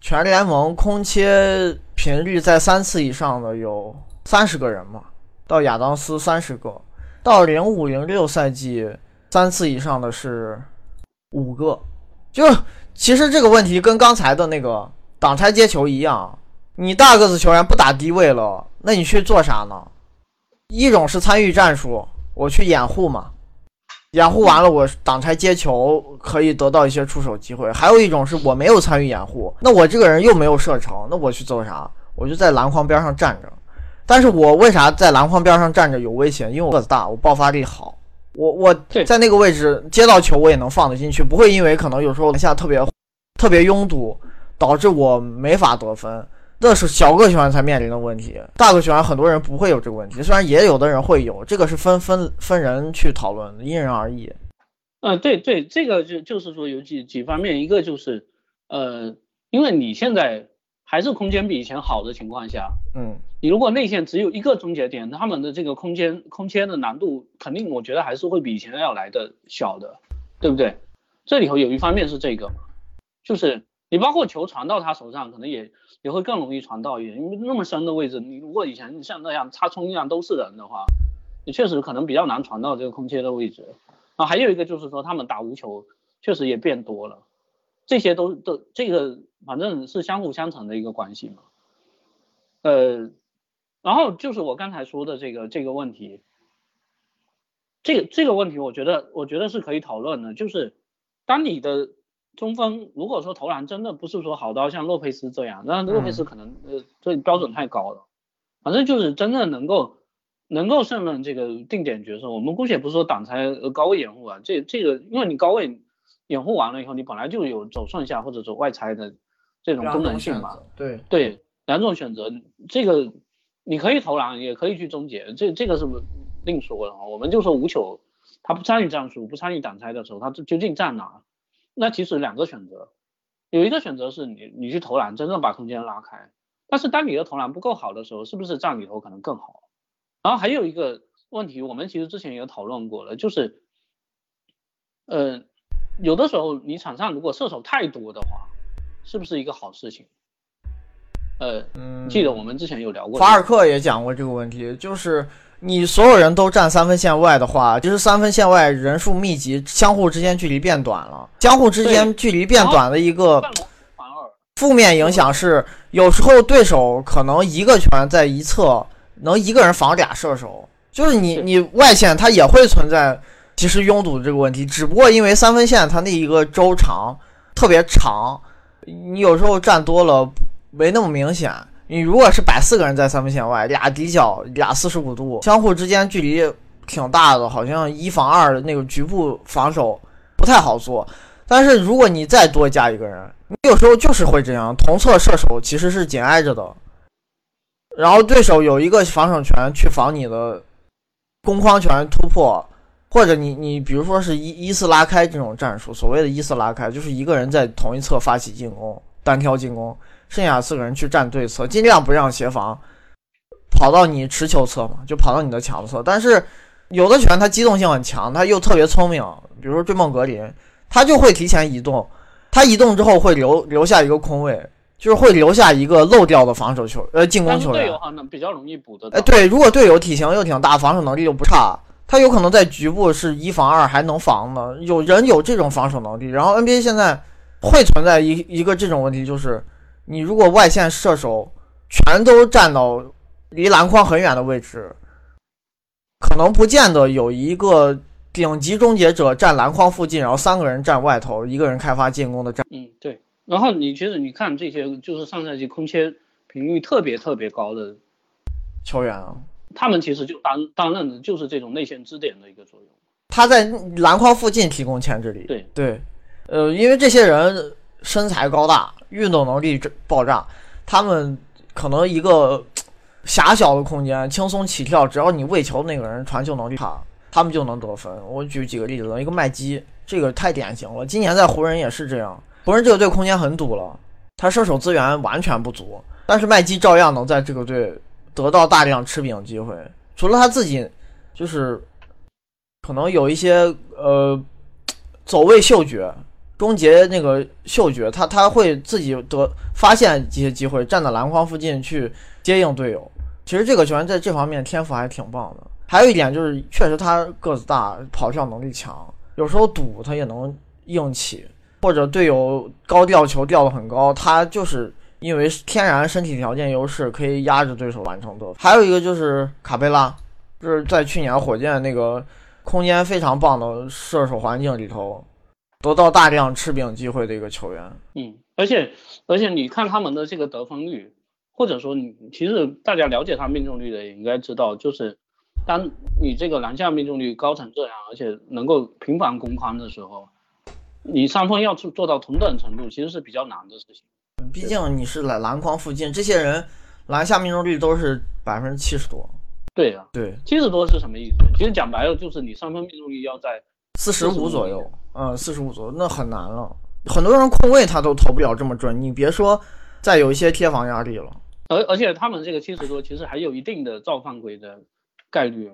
A: 全联盟空切频率在三次以上的有三十个人嘛。到亚当斯三十个，到零五零六赛季三次以上的是五个，就其实这个问题跟刚才的那个挡拆接球一样，你大个子球员不打低位了，那你去做啥呢？一种是参与战术，我去掩护嘛，掩护完了我挡拆接球可以得到一些出手机会，还有一种是我没有参与掩护，那我这个人又没有射程，那我去做啥？我就在篮筐边上站着。但是我为啥在篮筐边上站着有危险？因为我个子大，我爆发力好，我我在那个位置接到球我也能放得进去，不会因为可能有时候篮下特别特别拥堵，导致我没法得分。这是小个球员才面临的问题，大个球员很多人不会有这个问题，虽然也有的人会有，这个是分分分人去讨论，因人而异。
B: 嗯，对对，这个就就是说有几几方面，一个就是呃，因为你现在。还是空间比以前好的情况下，
A: 嗯，
B: 你如果内线只有一个终结点，他们的这个空间空间的难度肯定，我觉得还是会比以前要来的小的，对不对？这里头有一方面是这个，就是你包括球传到他手上，可能也也会更容易传到一点，因为那么深的位置，你如果以前像那样插冲一样都是人的话，你确实可能比较难传到这个空切的位置。啊，还有一个就是说他们打无球确实也变多了，这些都都这个。反正是相辅相成的一个关系嘛，呃，然后就是我刚才说的这个这个问题，这个这个问题，我觉得我觉得是可以讨论的，就是当你的中锋如果说投篮真的不是说好到像洛佩斯这样，那洛佩斯可能呃这标准太高了，反正就是真的能够能够胜任这个定点角色，我们姑且不说挡拆高位掩护啊，这这个因为你高位掩护完了以后，你本来就有走上下或者走外拆的。这种功能性嘛，
A: 对
B: 对，两种选择，这个你可以投篮，也可以去终结，这这个是另说的啊。我们就说无球，他不参与战术，不参与挡拆的时候，他究竟站哪？那其实两个选择，有一个选择是你你去投篮，真正把空间拉开。但是当你的投篮不够好的时候，是不是站里头可能更好？然后还有一个问题，我们其实之前也讨论过了，就是，呃，有的时候你场上如果射手太多的话。是不是一个好事情？呃，记得我们之前有聊过，
A: 法尔克也讲过这个问题，就是你所有人都站三分线外的话，就是三分线外人数密集，相互之间距离变短了，相互之间距离变短的一个负面影响是，有时候对手可能一个拳在一侧能一个人防俩射手，就是你你外线它也会存在其实拥堵这个问题，只不过因为三分线它那一个周长特别长。你有时候站多了没那么明显。你如果是摆四个人在三分线外，俩底角，俩四十五度，相互之间距离挺大的，好像一防二的那个局部防守不太好做。但是如果你再多加一个人，你有时候就是会这样，同侧射手其实是紧挨着的，然后对手有一个防守权去防你的攻框权突破。或者你你比如说是一依次拉开这种战术，所谓的依次拉开，就是一个人在同一侧发起进攻，单挑进攻，剩下四个人去站对侧，尽量不让协防跑到你持球侧嘛，就跑到你的强侧。但是有的球员他机动性很强，他又特别聪明，比如说追梦格林，他就会提前移动，他移动之后会留留下一个空位，就是会留下一个漏掉的防守球呃进攻球员。队
B: 友能比较容易补的。
A: 哎，对，如果队友体型又挺大，防守能力又不差。他有可能在局部是一防二还能防呢，有人有这种防守能力。然后 NBA 现在会存在一一个这种问题，就是你如果外线射手全都站到离篮筐很远的位置，可能不见得有一个顶级终结者站篮筐附近，然后三个人站外头，一个人开发进攻的站。
B: 嗯，对。然后你其实你看这些，就是上赛季空切频率特别特别高的
A: 球员啊。
B: 他们其实就担担任的就是这种内线支点的一个作用。
A: 他在篮筐附近提供牵制力。
B: 对
A: 对，呃，因为这些人身材高大，运动能力爆炸，他们可能一个狭小的空间轻松起跳，只要你喂球那个人传球能力差，他们就能得分。我举几个例子，一个麦基，这个太典型了。今年在湖人也是这样，湖人这个队空间很堵了，他射手资源完全不足，但是麦基照样能在这个队得到大量吃饼机会。除了他自己，就是可能有一些呃走位嗅觉。终结那个嗅觉，他他会自己得发现这些机会，站在篮筐附近去接应队友。其实这个球员在这方面天赋还挺棒的。还有一点就是，确实他个子大，跑跳能力强，有时候堵他也能硬起，或者队友高吊球吊得很高，他就是因为天然身体条件优势，可以压着对手完成得分。还有一个就是卡贝拉，就是在去年火箭那个空间非常棒的射手环境里头。得到大量吃饼机会的一个球员，
B: 嗯，而且而且你看他们的这个得分率，或者说你其实大家了解他命中率的也应该知道，就是当你这个篮下命中率高成这样，而且能够频繁攻框的时候，你三分要做做到同等程度，其实是比较难的事情。
A: 毕竟你是在篮筐附近，这些人篮下命中率都是百分之七十多。
B: 对啊，
A: 对，
B: 七十多是什么意思？其实讲白了就是你三分命中率要在。
A: 四十五左右，嗯，四十五左右，那很难了。很多人控卫他都投不了这么准，你别说再有一些贴防压力了。
B: 而而且他们这个七十多，其实还有一定的造犯规的概率嘛，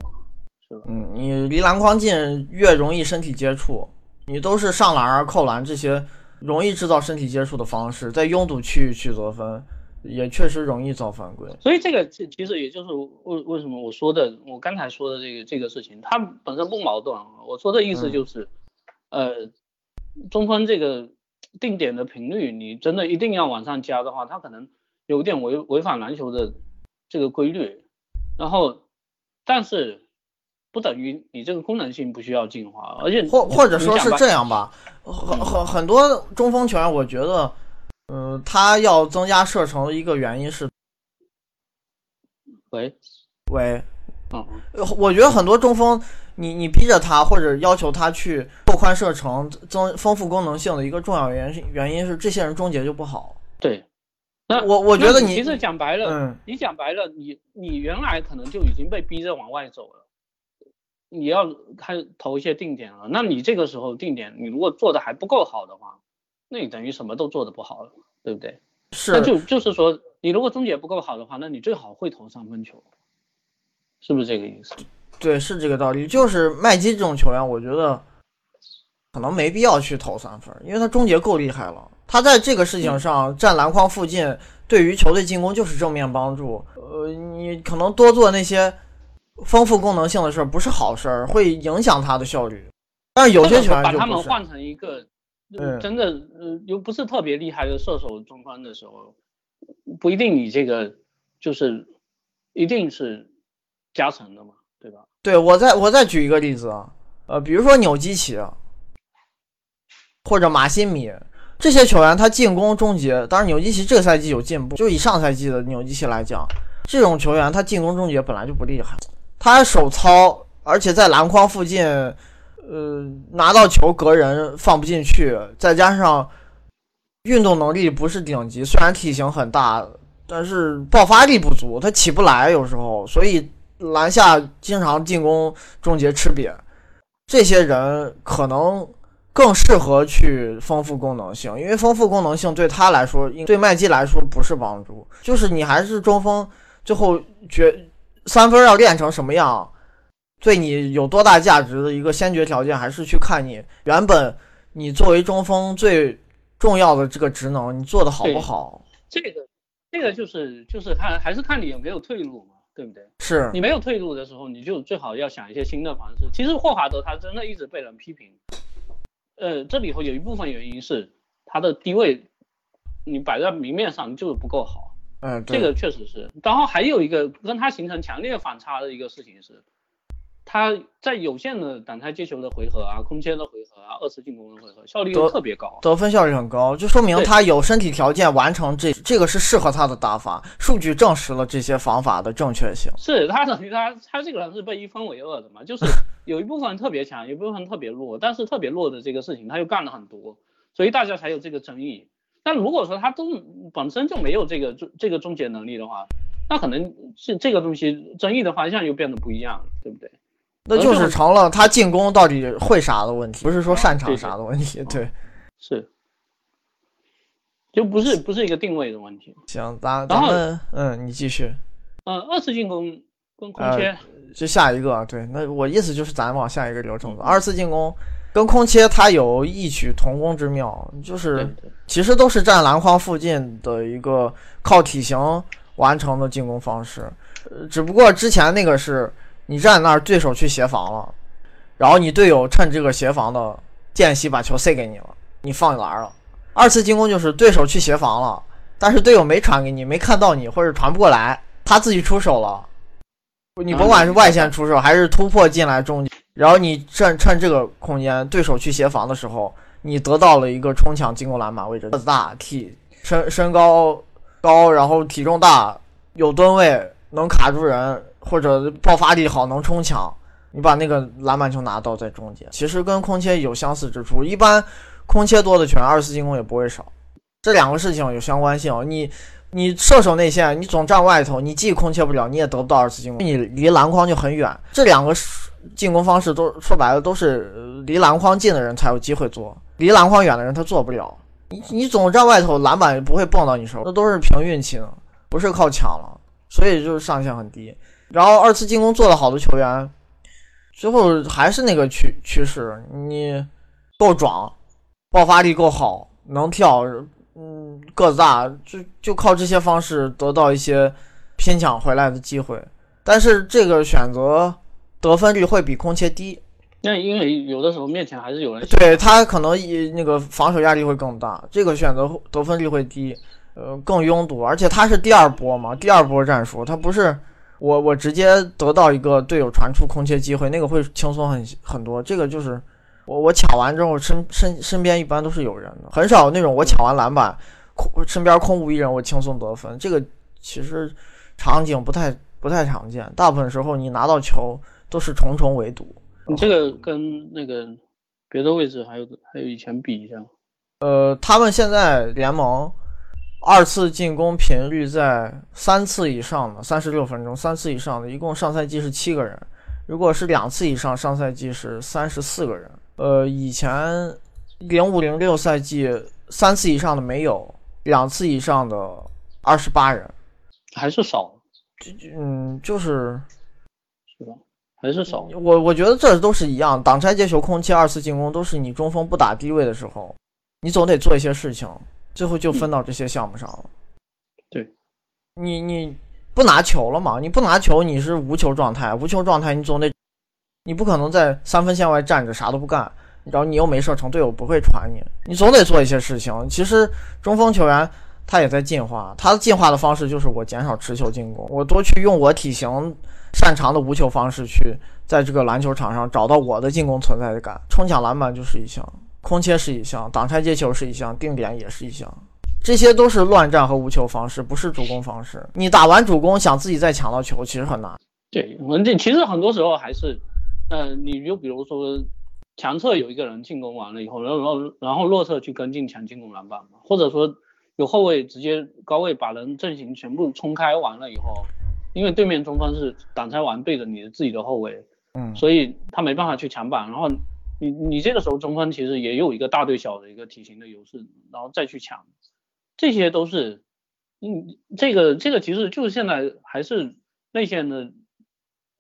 B: 是吧？
A: 嗯，你离篮筐近越容易身体接触，你都是上篮啊、扣篮这些容易制造身体接触的方式，在拥堵区域去得分。也确实容易造犯规，
B: 所以这个其其实也就是为为什么我说的，我刚才说的这个这个事情，它本身不矛盾。我说的意思就是，呃，中锋这个定点的频率，你真的一定要往上加的话，它可能有点违违反篮球的这个规律。然后，但是不等于你这个功能性不需要进化，而且
A: 或或者说是这样吧，很很很多中锋球员，我觉得。嗯，他要增加射程的一个原因是，
B: 喂
A: 喂，嗯，我觉得很多中锋，你你逼着他或者要求他去拓宽射程、增丰富功能性的一个重要原因原因是这些人终结就不好。
B: 对，那
A: 我我觉得你
B: 其实讲白了，嗯，你讲白了，你你原来可能就已经被逼着往外走了，你要开投一些定点了，那你这个时候定点，你如果做的还不够好的话。那你等于什么都做的不好了，对不对？
A: 是，
B: 那就就是说，你如果终结不够好的话，那你最好会投三分球，是不是这个意思？
A: 对，是这个道理。就是麦基这种球员，我觉得可能没必要去投三分，因为他终结够厉害了。他在这个事情上站篮筐附近，对于球队进攻就是正面帮助。呃，你可能多做那些丰富功能性的事儿不是好事儿，会影响他的效率。但是有些球员
B: 把他们换成一个。真的，呃，又不是特别厉害的射手中锋的时候，不一定你这个就是一定是加成的嘛，对吧？
A: 对我再我再举一个例子啊，呃，比如说纽基奇或者马辛米这些球员，他进攻终结，当然纽基奇这个赛季有进步，就以上赛季的纽基奇来讲，这种球员他进攻终结本来就不厉害，他手糙，而且在篮筐附近。呃，拿到球隔人放不进去，再加上运动能力不是顶级，虽然体型很大，但是爆发力不足，他起不来有时候，所以篮下经常进攻终结吃瘪。这些人可能更适合去丰富功能性，因为丰富功能性对他来说，对麦基来说不是帮助，就是你还是中锋，最后决三分要练成什么样。对你有多大价值的一个先决条件，还是去看你原本你作为中锋最重要的这个职能，你做的好不好？
B: 这个，这个就是就是看还是看你有没有退路嘛，对不对？
A: 是
B: 你没有退路的时候，你就最好要想一些新的方式。其实霍华德他真的一直被人批评，呃，这里头有一部分原因是他的低位，你摆在明面上就是不够好。
A: 嗯，
B: 这个确实是。然后还有一个跟他形成强烈反差的一个事情是。他在有限的挡拆接球的回合啊，空切的回合啊，二次进攻的回合，效率又特别高，
A: 得分效率很高，就说明他有身体条件完成这这个是适合他的打法，数据证实了这些方法的正确性。
B: 是他等于他他这个人是被一分为二的嘛，就是 有一部分特别强，有一部分特别弱，但是特别弱的这个事情他又干了很多，所以大家才有这个争议。但如果说他都本身就没有这个终这个终结能力的话，那可能是这个东西争议的方向又变得不一样了，对不对？
A: 那就是成了他进攻到底会啥的问题，不是说擅长啥的问题。对，
B: 是，就不是不是一个定位的问题。
A: 行，咱咱们嗯，你继续。
B: 嗯，二次进攻跟空切，
A: 就下一个。对，那我意思就是咱往下一个流程走。二次进攻跟空切它有异曲同工之妙，就是其实都是站篮筐附近的一个靠体型完成的进攻方式，呃，只不过之前那个是。你站那儿，对手去协防了，然后你队友趁这个协防的间隙把球塞给你了，你放篮了。二次进攻就是对手去协防了，但是队友没传给你，没看到你或者传不过来，他自己出手了。你甭管是外线出手还是突破进来中，然后你趁趁这个空间，对手去协防的时候，你得到了一个冲抢进攻篮板位置，个子大，体身身高高，然后体重大，有吨位，能卡住人。或者爆发力好，能冲抢，你把那个篮板球拿到在中间，其实跟空切有相似之处。一般空切多的球员，二次进攻也不会少。这两个事情有相关性。你你射手内线，你总站外头，你既空切不了，你也得不到二次进攻，你离篮筐就很远。这两个进攻方式都说白了都是离篮筐近的人才有机会做，离篮筐远的人他做不了。你你总站外头，篮板也不会蹦到你手，那都是凭运气的，不是靠抢了，所以就是上限很低。然后二次进攻做得好的球员，最后还是那个趋趋势，你够壮，爆发力够好，能跳，嗯，个子大，就就靠这些方式得到一些拼抢回来的机会。但是这个选择得分率会比空切低，
B: 那因为有的时候面前还是有人，
A: 对他可能一那个防守压力会更大，这个选择得分率会低，呃，更拥堵，而且他是第二波嘛，第二波战术，他不是。我我直接得到一个队友传出空切机会，那个会轻松很很多。这个就是我我抢完之后身身身边一般都是有人的，很少那种我抢完篮板空身边空无一人我轻松得分。这个其实场景不太不太常见，大部分时候你拿到球都是重重围堵。
B: 你这个跟那个别的位置还有还有以前比一下，
A: 呃，他们现在联盟。二次进攻频率在三次以上的三十六分钟，三次以上的一共上赛季是七个人，如果是两次以上，上赛季是三十四个人。呃，以前零五零六赛季三次以上的没有，两次以上的二十八人，
B: 还是少。
A: 嗯，就是
B: 是吧？还是少。
A: 我我觉得这都是一样，挡拆接球、空切、二次进攻都是你中锋不打低位的时候，你总得做一些事情。最后就分到这些项目上了。
B: 对，
A: 你你不拿球了嘛？你不拿球，你是无球状态。无球状态，你总得，你不可能在三分线外站着啥都不干。然后你又没射程，队友不会传你，你总得做一些事情。其实中锋球员他也在进化，他的进化的方式就是我减少持球进攻，我多去用我体型擅长的无球方式去在这个篮球场上找到我的进攻存在感。冲抢篮板就是一项。空切是一项，挡拆接球是一项，定点也是一项，这些都是乱战和无球方式，不是主攻方式。你打完主攻，想自己再抢到球，其实很难。
B: 对，这其实很多时候还是，呃，你就比如说强侧有一个人进攻完了以后，然后然后然后弱侧去跟进抢进攻篮板嘛，或者说有后卫直接高位把人阵型全部冲开完了以后，因为对面中锋是挡拆完对着你的自己的后卫，
A: 嗯，
B: 所以他没办法去抢板，然后。你你这个时候中锋其实也有一个大对小的一个体型的优势，然后再去抢，这些都是，嗯，这个这个其实就是现在还是内线的，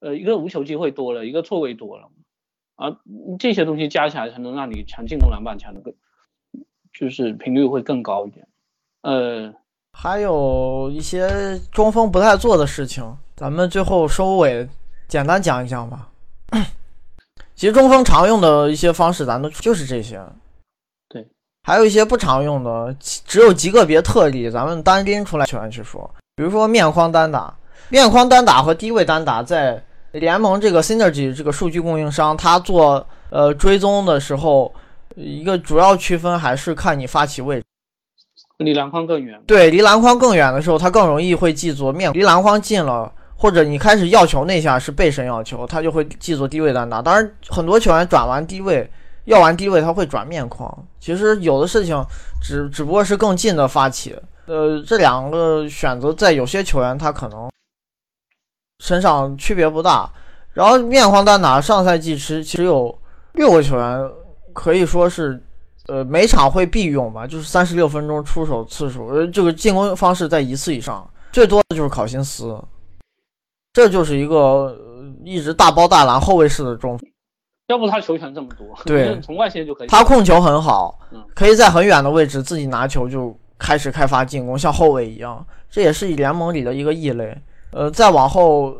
B: 呃，一个无球机会多了，一个错位多了，啊，这些东西加起来才能让你抢进攻篮板抢的更，就是频率会更高一点。呃，
A: 还有一些中锋不太做的事情，咱们最后收尾简单讲一讲吧。其实中锋常用的一些方式，咱都就是这些。
B: 对，
A: 还有一些不常用的，只有极个别特例，咱们单拎出来全去说。比如说面框单打，面框单打和低位单打，在联盟这个 Synergy 这个数据供应商，他做呃追踪的时候，一个主要区分还是看你发起位置，
B: 离篮筐更远。
A: 对，离篮筐更远的时候，他更容易会记住面离篮筐近了。或者你开始要球那下是背身要球，他就会记作低位单打。当然，很多球员转完低位要完低位，他会转面框。其实有的事情只 只不过是更近的发起。呃，这两个选择在有些球员他可能身上区别不大。然后面框单打上赛季其实有六个球员可以说是，呃，每场会必用吧，就是三十六分钟出手次数，呃，这个进攻方式在一次以上，最多的就是考辛斯，这就是一个一直大包大揽后卫式的中锋。
B: 要不他球权这么多，
A: 对，
B: 从外线就可以。
A: 他控球很好，可以在很远的位置自己拿球就开始开发进攻，像后卫一样，这也是联盟里的一个异类。呃，再往后。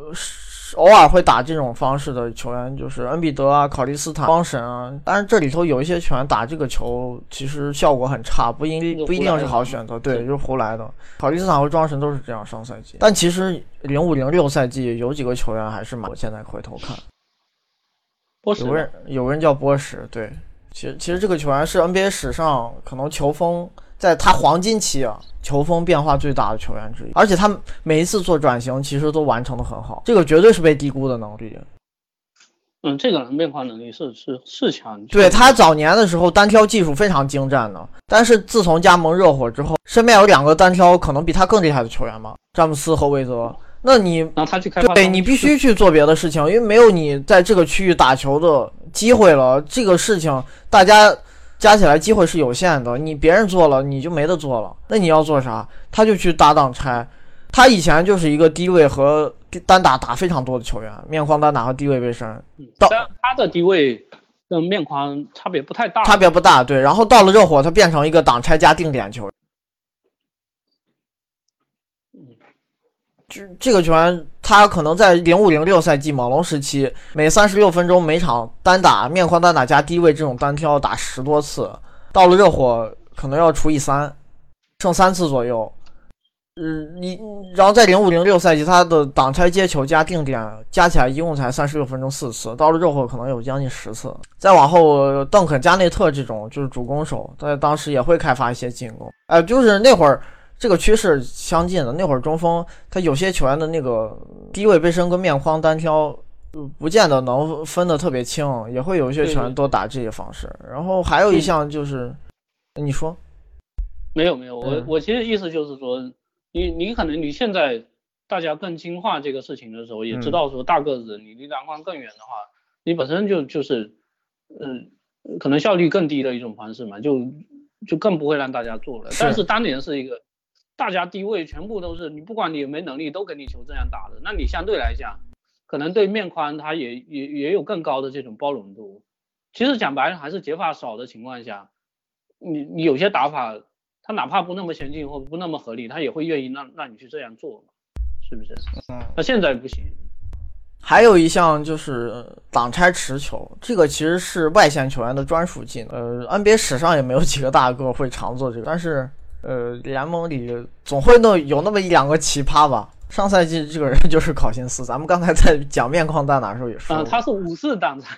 A: 偶尔会打这种方式的球员就是恩比德啊、考利斯坦、庄神啊，但是这里头有一些球员打这个球其实效果很差，不一不一定是好选择。对，就是胡来的。考利斯坦和庄神都是这样上赛季，但其实零五零六赛季有几个球员还是蛮。我现在回头看，
B: 波什
A: 有个人有个人叫波什，对，其实其实这个球员是 NBA 史上可能球风。在他黄金期啊，球风变化最大的球员之一，而且他每一次做转型，其实都完成的很好，这个绝对是被低估的能力。
B: 嗯，这个人变化能力是是是强。
A: 对他早年的时候单挑技术非常精湛的，但是自从加盟热火之后，身边有两个单挑可能比他更厉害的球员嘛，詹姆斯和韦泽。那你
B: 让他去开发，
A: 对你必须去做别的事情，因为没有你在这个区域打球的机会了。这个事情大家。加起来机会是有限的，你别人做了你就没得做了。那你要做啥？他就去搭档拆。他以前就是一个低位和单打打非常多的球员，面框单打和低位背身。
B: 到他的低位跟面框差别不太大，
A: 差别不大。对，然后到了热火，他变成一个挡拆加定点球。这这个球员，他可能在零五零六赛季猛龙时期，每三十六分钟每场单打面框单打加低位这种单挑打十多次，到了热火可能要除以三，剩三次左右。嗯，你然后在零五零六赛季，他的挡拆接球加定点加起来一共才三十六分钟四次，到了热火可能有将近十次。再往后，邓肯、加内特这种就是主攻手，在当时也会开发一些进攻。哎，就是那会儿。这个趋势相近的那会儿，中锋他有些球员的那个低位背身跟面框单挑，不见得能分得特别清，也会有一些球员多打这些方式。然后还有一项就是，你说，
B: 没有没有，我我其实意思就是说，你你可能你现在大家更精化这个事情的时候，也知道说大个子你离篮筐更远的话，你本身就就是，嗯，可能效率更低的一种方式嘛，就就更不会让大家做了。但是当年是一个。大家低位全部都是你，不管你有没能力，都给你球这样打的。那你相对来讲，可能对面宽他也也也有更高的这种包容度。其实讲白了，还是解法少的情况下，你你有些打法，他哪怕不那么先进或不那么合理，他也会愿意让让你去这样做，是不是？嗯。那现在不行。
A: 还有一项就是挡拆持球，这个其实是外线球员的专属技能。呃，NBA 史上也没有几个大个会常做这个，但是。呃，联盟里总会弄有那么一两个奇葩吧。上赛季这个人就是考辛斯，咱们刚才在讲面框弹打的时候也说，
B: 他是五次挡拆，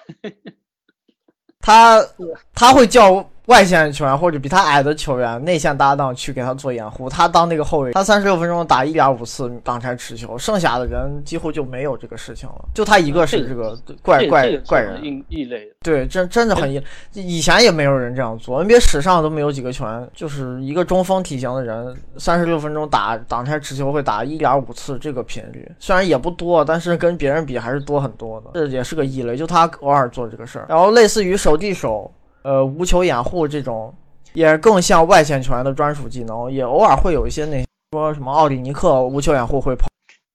A: 他 他会叫。外线球员或者比他矮的球员，内线搭档去给他做掩护，他当那个后卫，他三十六分钟打一点五次挡拆持球，剩下的人几乎就没有这个事情了，就他一个是这个怪怪怪人，
B: 异类。
A: 对，真真的很异，以前也没有人这样做，NBA 史上都没有几个球员，就是一个中锋体型的人，三十六分钟打挡拆持球会打一点五次这个频率，虽然也不多，但是跟别人比还是多很多的，这也是个异类，就他偶尔做这个事儿，然后类似于手递手。呃，无球掩护这种，也更像外线球员的专属技能，也偶尔会有一些那说什么奥里尼克无球掩护会跑，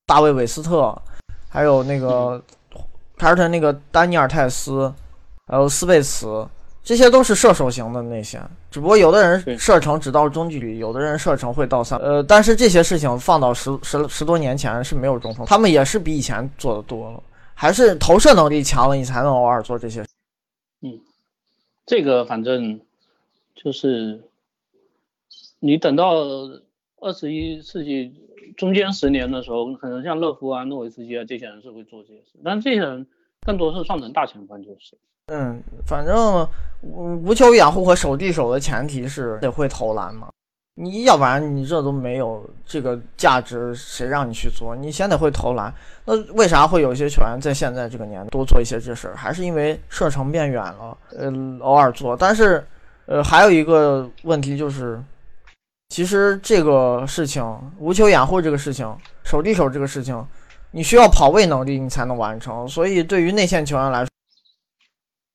A: 大卫韦斯特，还有那个凯尔特那个丹尼尔泰斯，还有斯贝茨，这些都是射手型的内线，只不过有的人射程只到中距离，有的人射程会到三，呃，但是这些事情放到十十十多年前是没有中锋，他们也是比以前做的多了，还是投射能力强了，你才能偶尔做这些。
B: 这个反正就是你等到二十一世纪中间十年的时候，可能像勒夫啊、诺维斯基啊这些人是会做这些事，但这些人更多是上成大前锋就是。
A: 嗯，反正无球掩护和守地守的前提是得会投篮嘛，你要不然你这都没有这个价值，谁让你去做？你先得会投篮。那为啥会有些球员在现在这个年多做一些这事儿？还是因为射程变远了，呃，偶尔做。但是，呃，还有一个问题就是，其实这个事情，无球掩护这个事情，手递手这个事情，你需要跑位能力你才能完成。所以对于内线球员来说，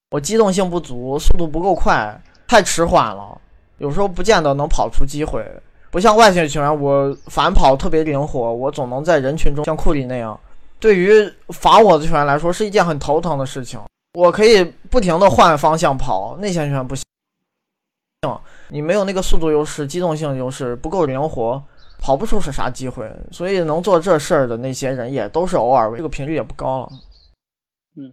A: 我机动性不足，速度不够快，太迟缓了，有时候不见得能跑出机会。不像外线球员，我反跑特别灵活，我总能在人群中像库里那样。对于防我的球员来说，是一件很头疼的事情。我可以不停的换方向跑，内线球员不行，你没有那个速度优势、机动性优势，不够灵活，跑不出是啥机会。所以能做这事儿的那些人也都是偶尔，这个频率也不高了。
B: 嗯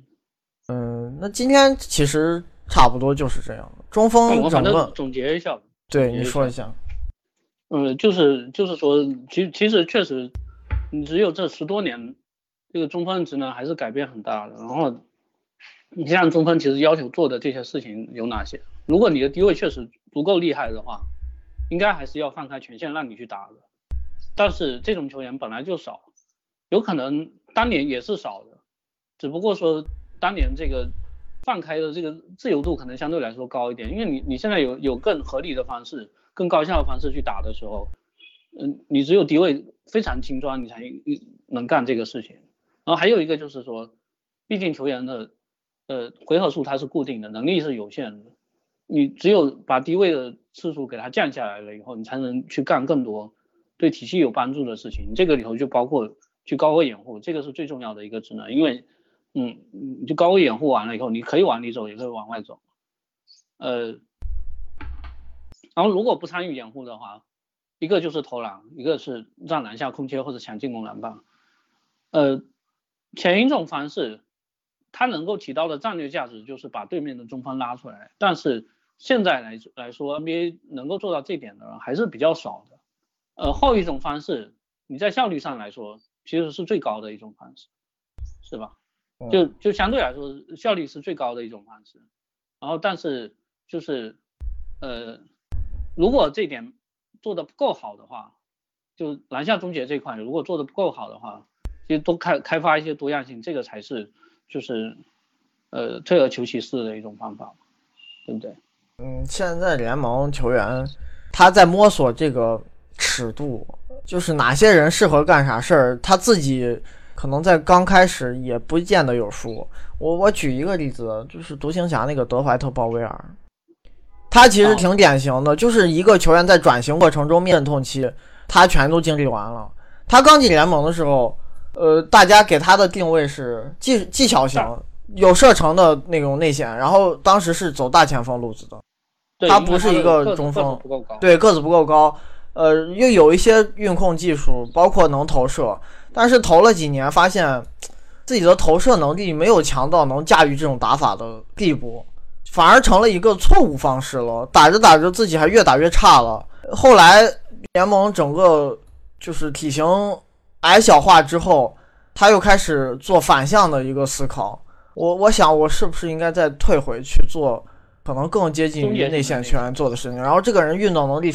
A: 嗯，那今天其实差不多就是这样。中锋我反正
B: 总结一下，
A: 对你说一下。
B: 嗯，就是就是说，其其实确实，你只有这十多年，这个中锋职能还是改变很大的。然后，你像中锋其实要求做的这些事情有哪些？如果你的低位确实足够厉害的话，应该还是要放开权限让你去打的。但是这种球员本来就少，有可能当年也是少的，只不过说当年这个放开的这个自由度可能相对来说高一点，因为你你现在有有更合理的方式。更高效的方式去打的时候，嗯，你只有低位非常轻装，你才能干这个事情。然后还有一个就是说，毕竟球员的呃回合数它是固定的，能力是有限的。你只有把低位的次数给它降下来了以后，你才能去干更多对体系有帮助的事情。这个里头就包括去高位掩护，这个是最重要的一个职能。因为，嗯，你就高位掩护完了以后，你可以往里走，也可以往外走，呃。然后如果不参与掩护的话，一个就是投篮，一个是让篮下空切或者抢进攻篮板。呃，前一种方式，它能够起到的战略价值就是把对面的中锋拉出来。但是现在来来说，NBA 能够做到这点的人还是比较少的。呃，后一种方式，你在效率上来说其实是最高的一种方式，是吧？就就相对来说效率是最高的一种方式。然后但是就是呃。如果这点做的不够好的话，就篮下终结这块，如果做的不够好的话，其实多开开发一些多样性，这个才是就是呃退而求其次的一种方法，对不对？
A: 嗯，现在联盟球员他在摸索这个尺度，就是哪些人适合干啥事儿，他自己可能在刚开始也不见得有输。我我举一个例子，就是独行侠那个德怀特鲍威尔。他其实挺典型的，就是一个球员在转型过程中面痛期，他全都经历完了。他刚进联盟的时候，呃，大家给他的定位是技技巧型，有射程的那种内线，然后当时是走大前锋路子的。他不是一个中锋，对个子不够高，呃，又有一些运控技术，包括能投射，但是投了几年，发现自己的投射能力没有强到能驾驭这种打法的地步。反而成了一个错误方式了，打着打着自己还越打越差了。后来联盟整个就是体型矮小化之后，他又开始做反向的一个思考。我我想我是不是应该再退回去做可能更接近于内线球员做的事情？然后这个人运动能力、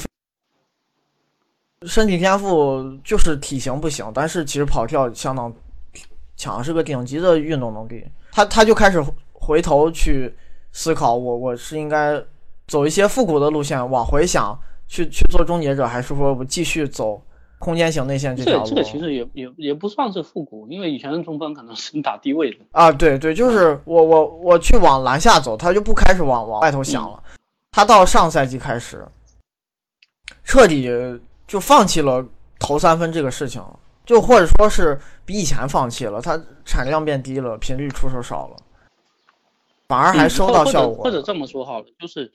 A: 身体天赋就是体型不行，但是其实跑跳相当强，是个顶级的运动能力。他他就开始回头去。思考我我是应该走一些复古的路线，往回想去去做终结者，还是说我继续走空间型内线这条路？
B: 这个其实也也也不算是复古，因为以前的中锋可能是打低位的
A: 啊。对对，就是我我我去往篮下走，他就不开始往往外头想了。他到上赛季开始彻底就放弃了投三分这个事情，就或者说是比以前放弃了，他产量变低了，频率出手少了。反而还收到效果，
B: 或者这么说好了，就是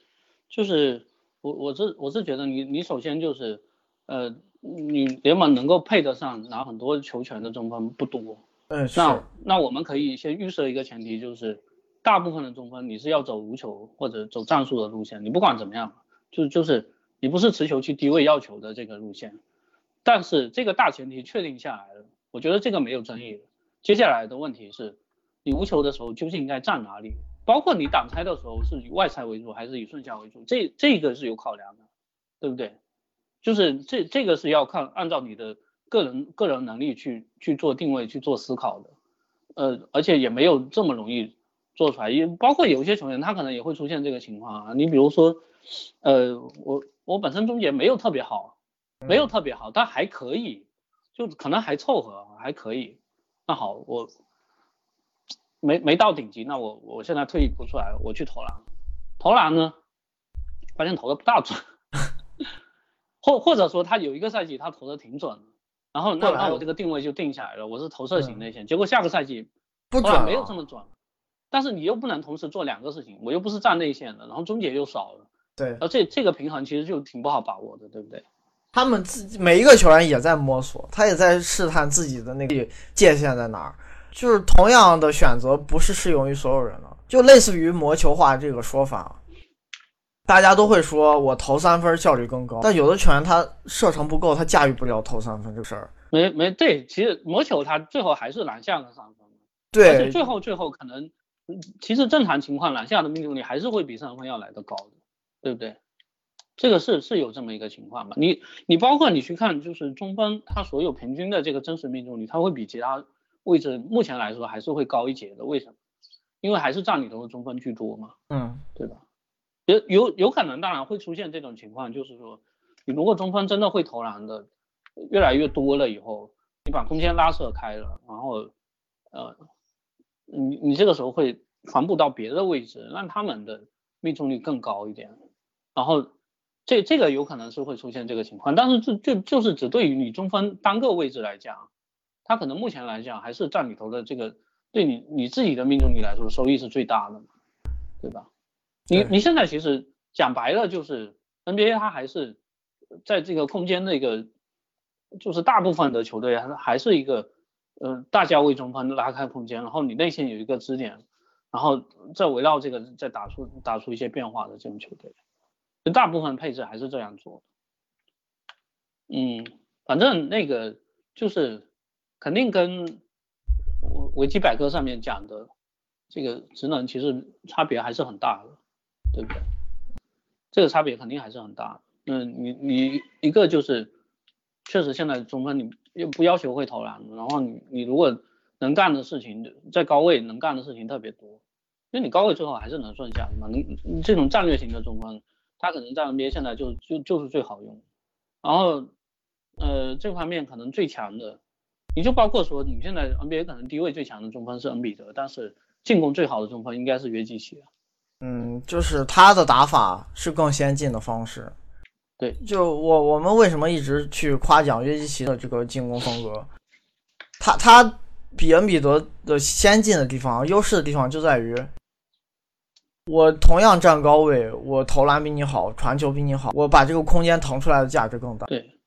B: 就是我我是我是觉得你你首先就是呃你联盟能够配得上拿很多球权的中锋不多，
A: 嗯
B: 那那我们可以先预设一个前提，就是大部分的中锋你是要走无球或者走战术的路线，你不管怎么样，就就是你不是持球去低位要求的这个路线，但是这个大前提确定下来了，我觉得这个没有争议。接下来的问题是，你无球的时候究竟应该站哪里？包括你挡拆的时候是以外拆为主还是以顺下为主，这这个是有考量的，对不对？就是这这个是要看按照你的个人个人能力去去做定位去做思考的，呃，而且也没有这么容易做出来，也包括有些球员他可能也会出现这个情况啊，你比如说，呃，我我本身终结没有特别好，没有特别好，但还可以，就可能还凑合还可以，那好，我没没到顶级，那我我现在退役不出来，我去投篮，投篮呢，发现投的不大准，或或者说他有一个赛季他投的挺准的，然后那那我这个定位就定下来了，我是投射型内线，结果下个赛季
A: 不准，
B: 没有这么准，但是你又不能同时做两个事情，我又不是站内线的，然后终结又少了，
A: 对，
B: 而这这个平衡其实就挺不好把握的，对不对？
A: 他们自己每一个球员也在摸索，他也在试探自己的那个界限在哪儿。就是同样的选择不是适用于所有人的，就类似于魔球化这个说法，大家都会说我投三分效率更高，但有的球员他射程不够，他驾驭不了投三分这个事儿。
B: 没没对，其实魔球他最后还是篮下的三分，
A: 对，
B: 最后最后可能，其实正常情况篮下的命中率还是会比三分要来的高的，对不对？这个是是有这么一个情况嘛？你你包括你去看，就是中锋他所有平均的这个真实命中率，他会比其他位置目前来说还是会高一截的。为什么？因为还是占里头的中锋居多嘛，
A: 嗯，
B: 对吧？有有有可能，当然会出现这种情况，就是说，你如果中锋真的会投篮的越来越多了以后，你把空间拉扯开了，然后呃，你你这个时候会传布到别的位置，让他们的命中率更高一点，然后。这这个有可能是会出现这个情况，但是这就就是只对于你中锋单个位置来讲，他可能目前来讲还是占里头的这个对你你自己的命中率来说收益是最大的，对吧？你你现在其实讲白了就是 NBA 它还是在这个空间的一个，就是大部分的球队还还是一个呃大家为中锋拉开空间，然后你内线有一个支点，然后再围绕这个再打出打出一些变化的这种球队。就大部分配置还是这样做，嗯，反正那个就是肯定跟维基百科上面讲的这个职能其实差别还是很大的，对不对？这个差别肯定还是很大。那，你你一个就是确实现在中锋你又不要求会投篮，然后你你如果能干的事情在高位能干的事情特别多，因为你高位最后还是能顺下的嘛。你这种战略型的中锋。他可能在 NBA 现在就就就是最好用，然后呃这方面可能最强的，你就包括说你现在 NBA 可能低位最强的中锋是恩比德，但是进攻最好的中锋应该是约基奇。
A: 嗯，就是他的打法是更先进的方式。
B: 对，
A: 就我我们为什么一直去夸奖约基奇的这个进攻风格？他他比恩比德的先进的地方、优势的地方就在于。我同样站高位，我投篮比你好，传球比你好，我把这个空间腾出来的价值更大。
B: 对，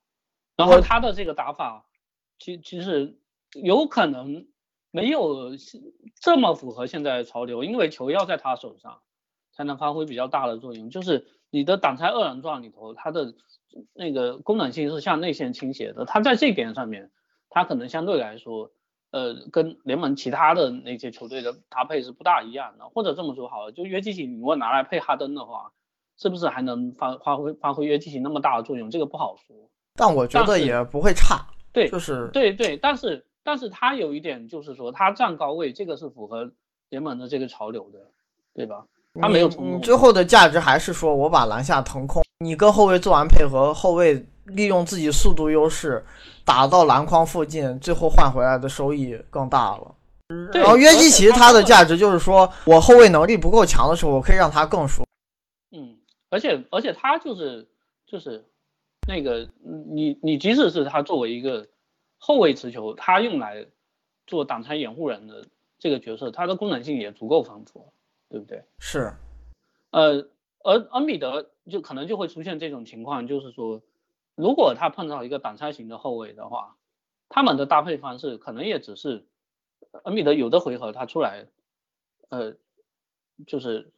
B: 然后他的这个打法，其其实有可能没有这么符合现在潮流，因为球要在他手上才能发挥比较大的作用。就是你的挡拆二人转里头，它的那个功能性是向内线倾斜的，他在这点上面，他可能相对来说。呃，跟联盟其他的那些球队的搭配是不大一样的，或者这么说好了，就约基奇，你如果拿来配哈登的话，是不是还能发发挥发挥约基奇那么大的作用？这个不好说。
A: 但我觉得也不会差。
B: 对，
A: 就是
B: 对对，但是但是他有一点就是说，他站高位，这个是符合联盟的这个潮流的，对吧？他没有
A: 你最后的价值还是说我把篮下腾空，你跟后卫做完配合，后卫利用自己速度优势。打到篮筐附近，最后换回来的收益更大了。然后约基奇他的价值就是说，我后卫能力不够强的时候，我可以让他更输。
B: 嗯，而且而且他就是就是那个你你即使是他作为一个后卫持球，他用来做挡拆掩护人的这个角色，他的功能性也足够丰富，对不对？
A: 是。
B: 呃，而恩比德就可能就会出现这种情况，就是说。如果他碰到一个挡拆型的后卫的话，他们的搭配方式可能也只是恩比德有的回合他出来，呃，就是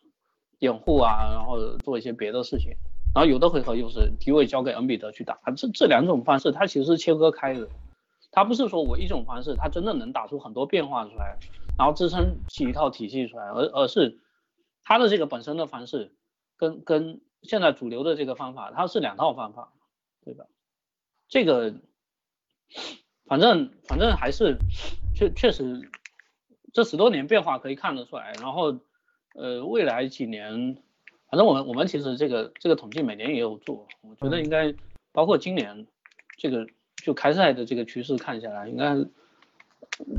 B: 掩护啊，然后做一些别的事情，然后有的回合又是低位交给恩比德去打，这这两种方式它其实是切割开的，它不是说我一种方式它真的能打出很多变化出来，然后支撑起一套体系出来，而而是它的这个本身的方式跟跟现在主流的这个方法它是两套方法。对吧？这个反正反正还是确确实这十多年变化可以看得出来。然后呃，未来几年，反正我们我们其实这个这个统计每年也有做，我觉得应该包括今年这个就开赛的这个趋势看下来，应该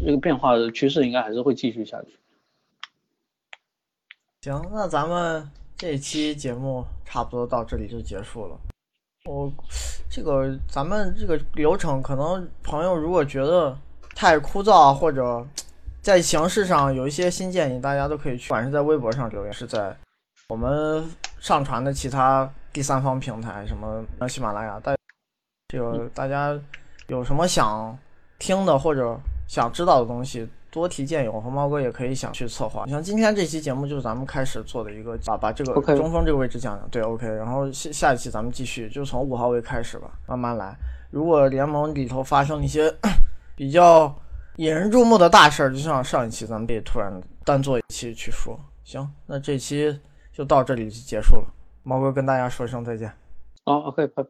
B: 这个变化的趋势应该还是会继续下去。
A: 行，那咱们这期节目差不多到这里就结束了。我这个咱们这个流程，可能朋友如果觉得太枯燥，或者在形式上有一些新建议，大家都可以去，不管是在微博上留言，是在我们上传的其他第三方平台，什么喜马拉雅，大这个大家有什么想听的或者想知道的东西。多提建议，我和猫哥也可以想去策划。你像今天这期节目就是咱们开始做的一个，把把这个中锋这个位置讲讲。对，OK。然后下下一期咱们继续，就从五号位开始吧，慢慢来。如果联盟里头发生一些 比较引人注目的大事儿，就像上一期咱们被突然单做一期去说。行，那这期就到这里就结束了。猫哥跟大家说一声再见。
B: 好，OK，拜拜。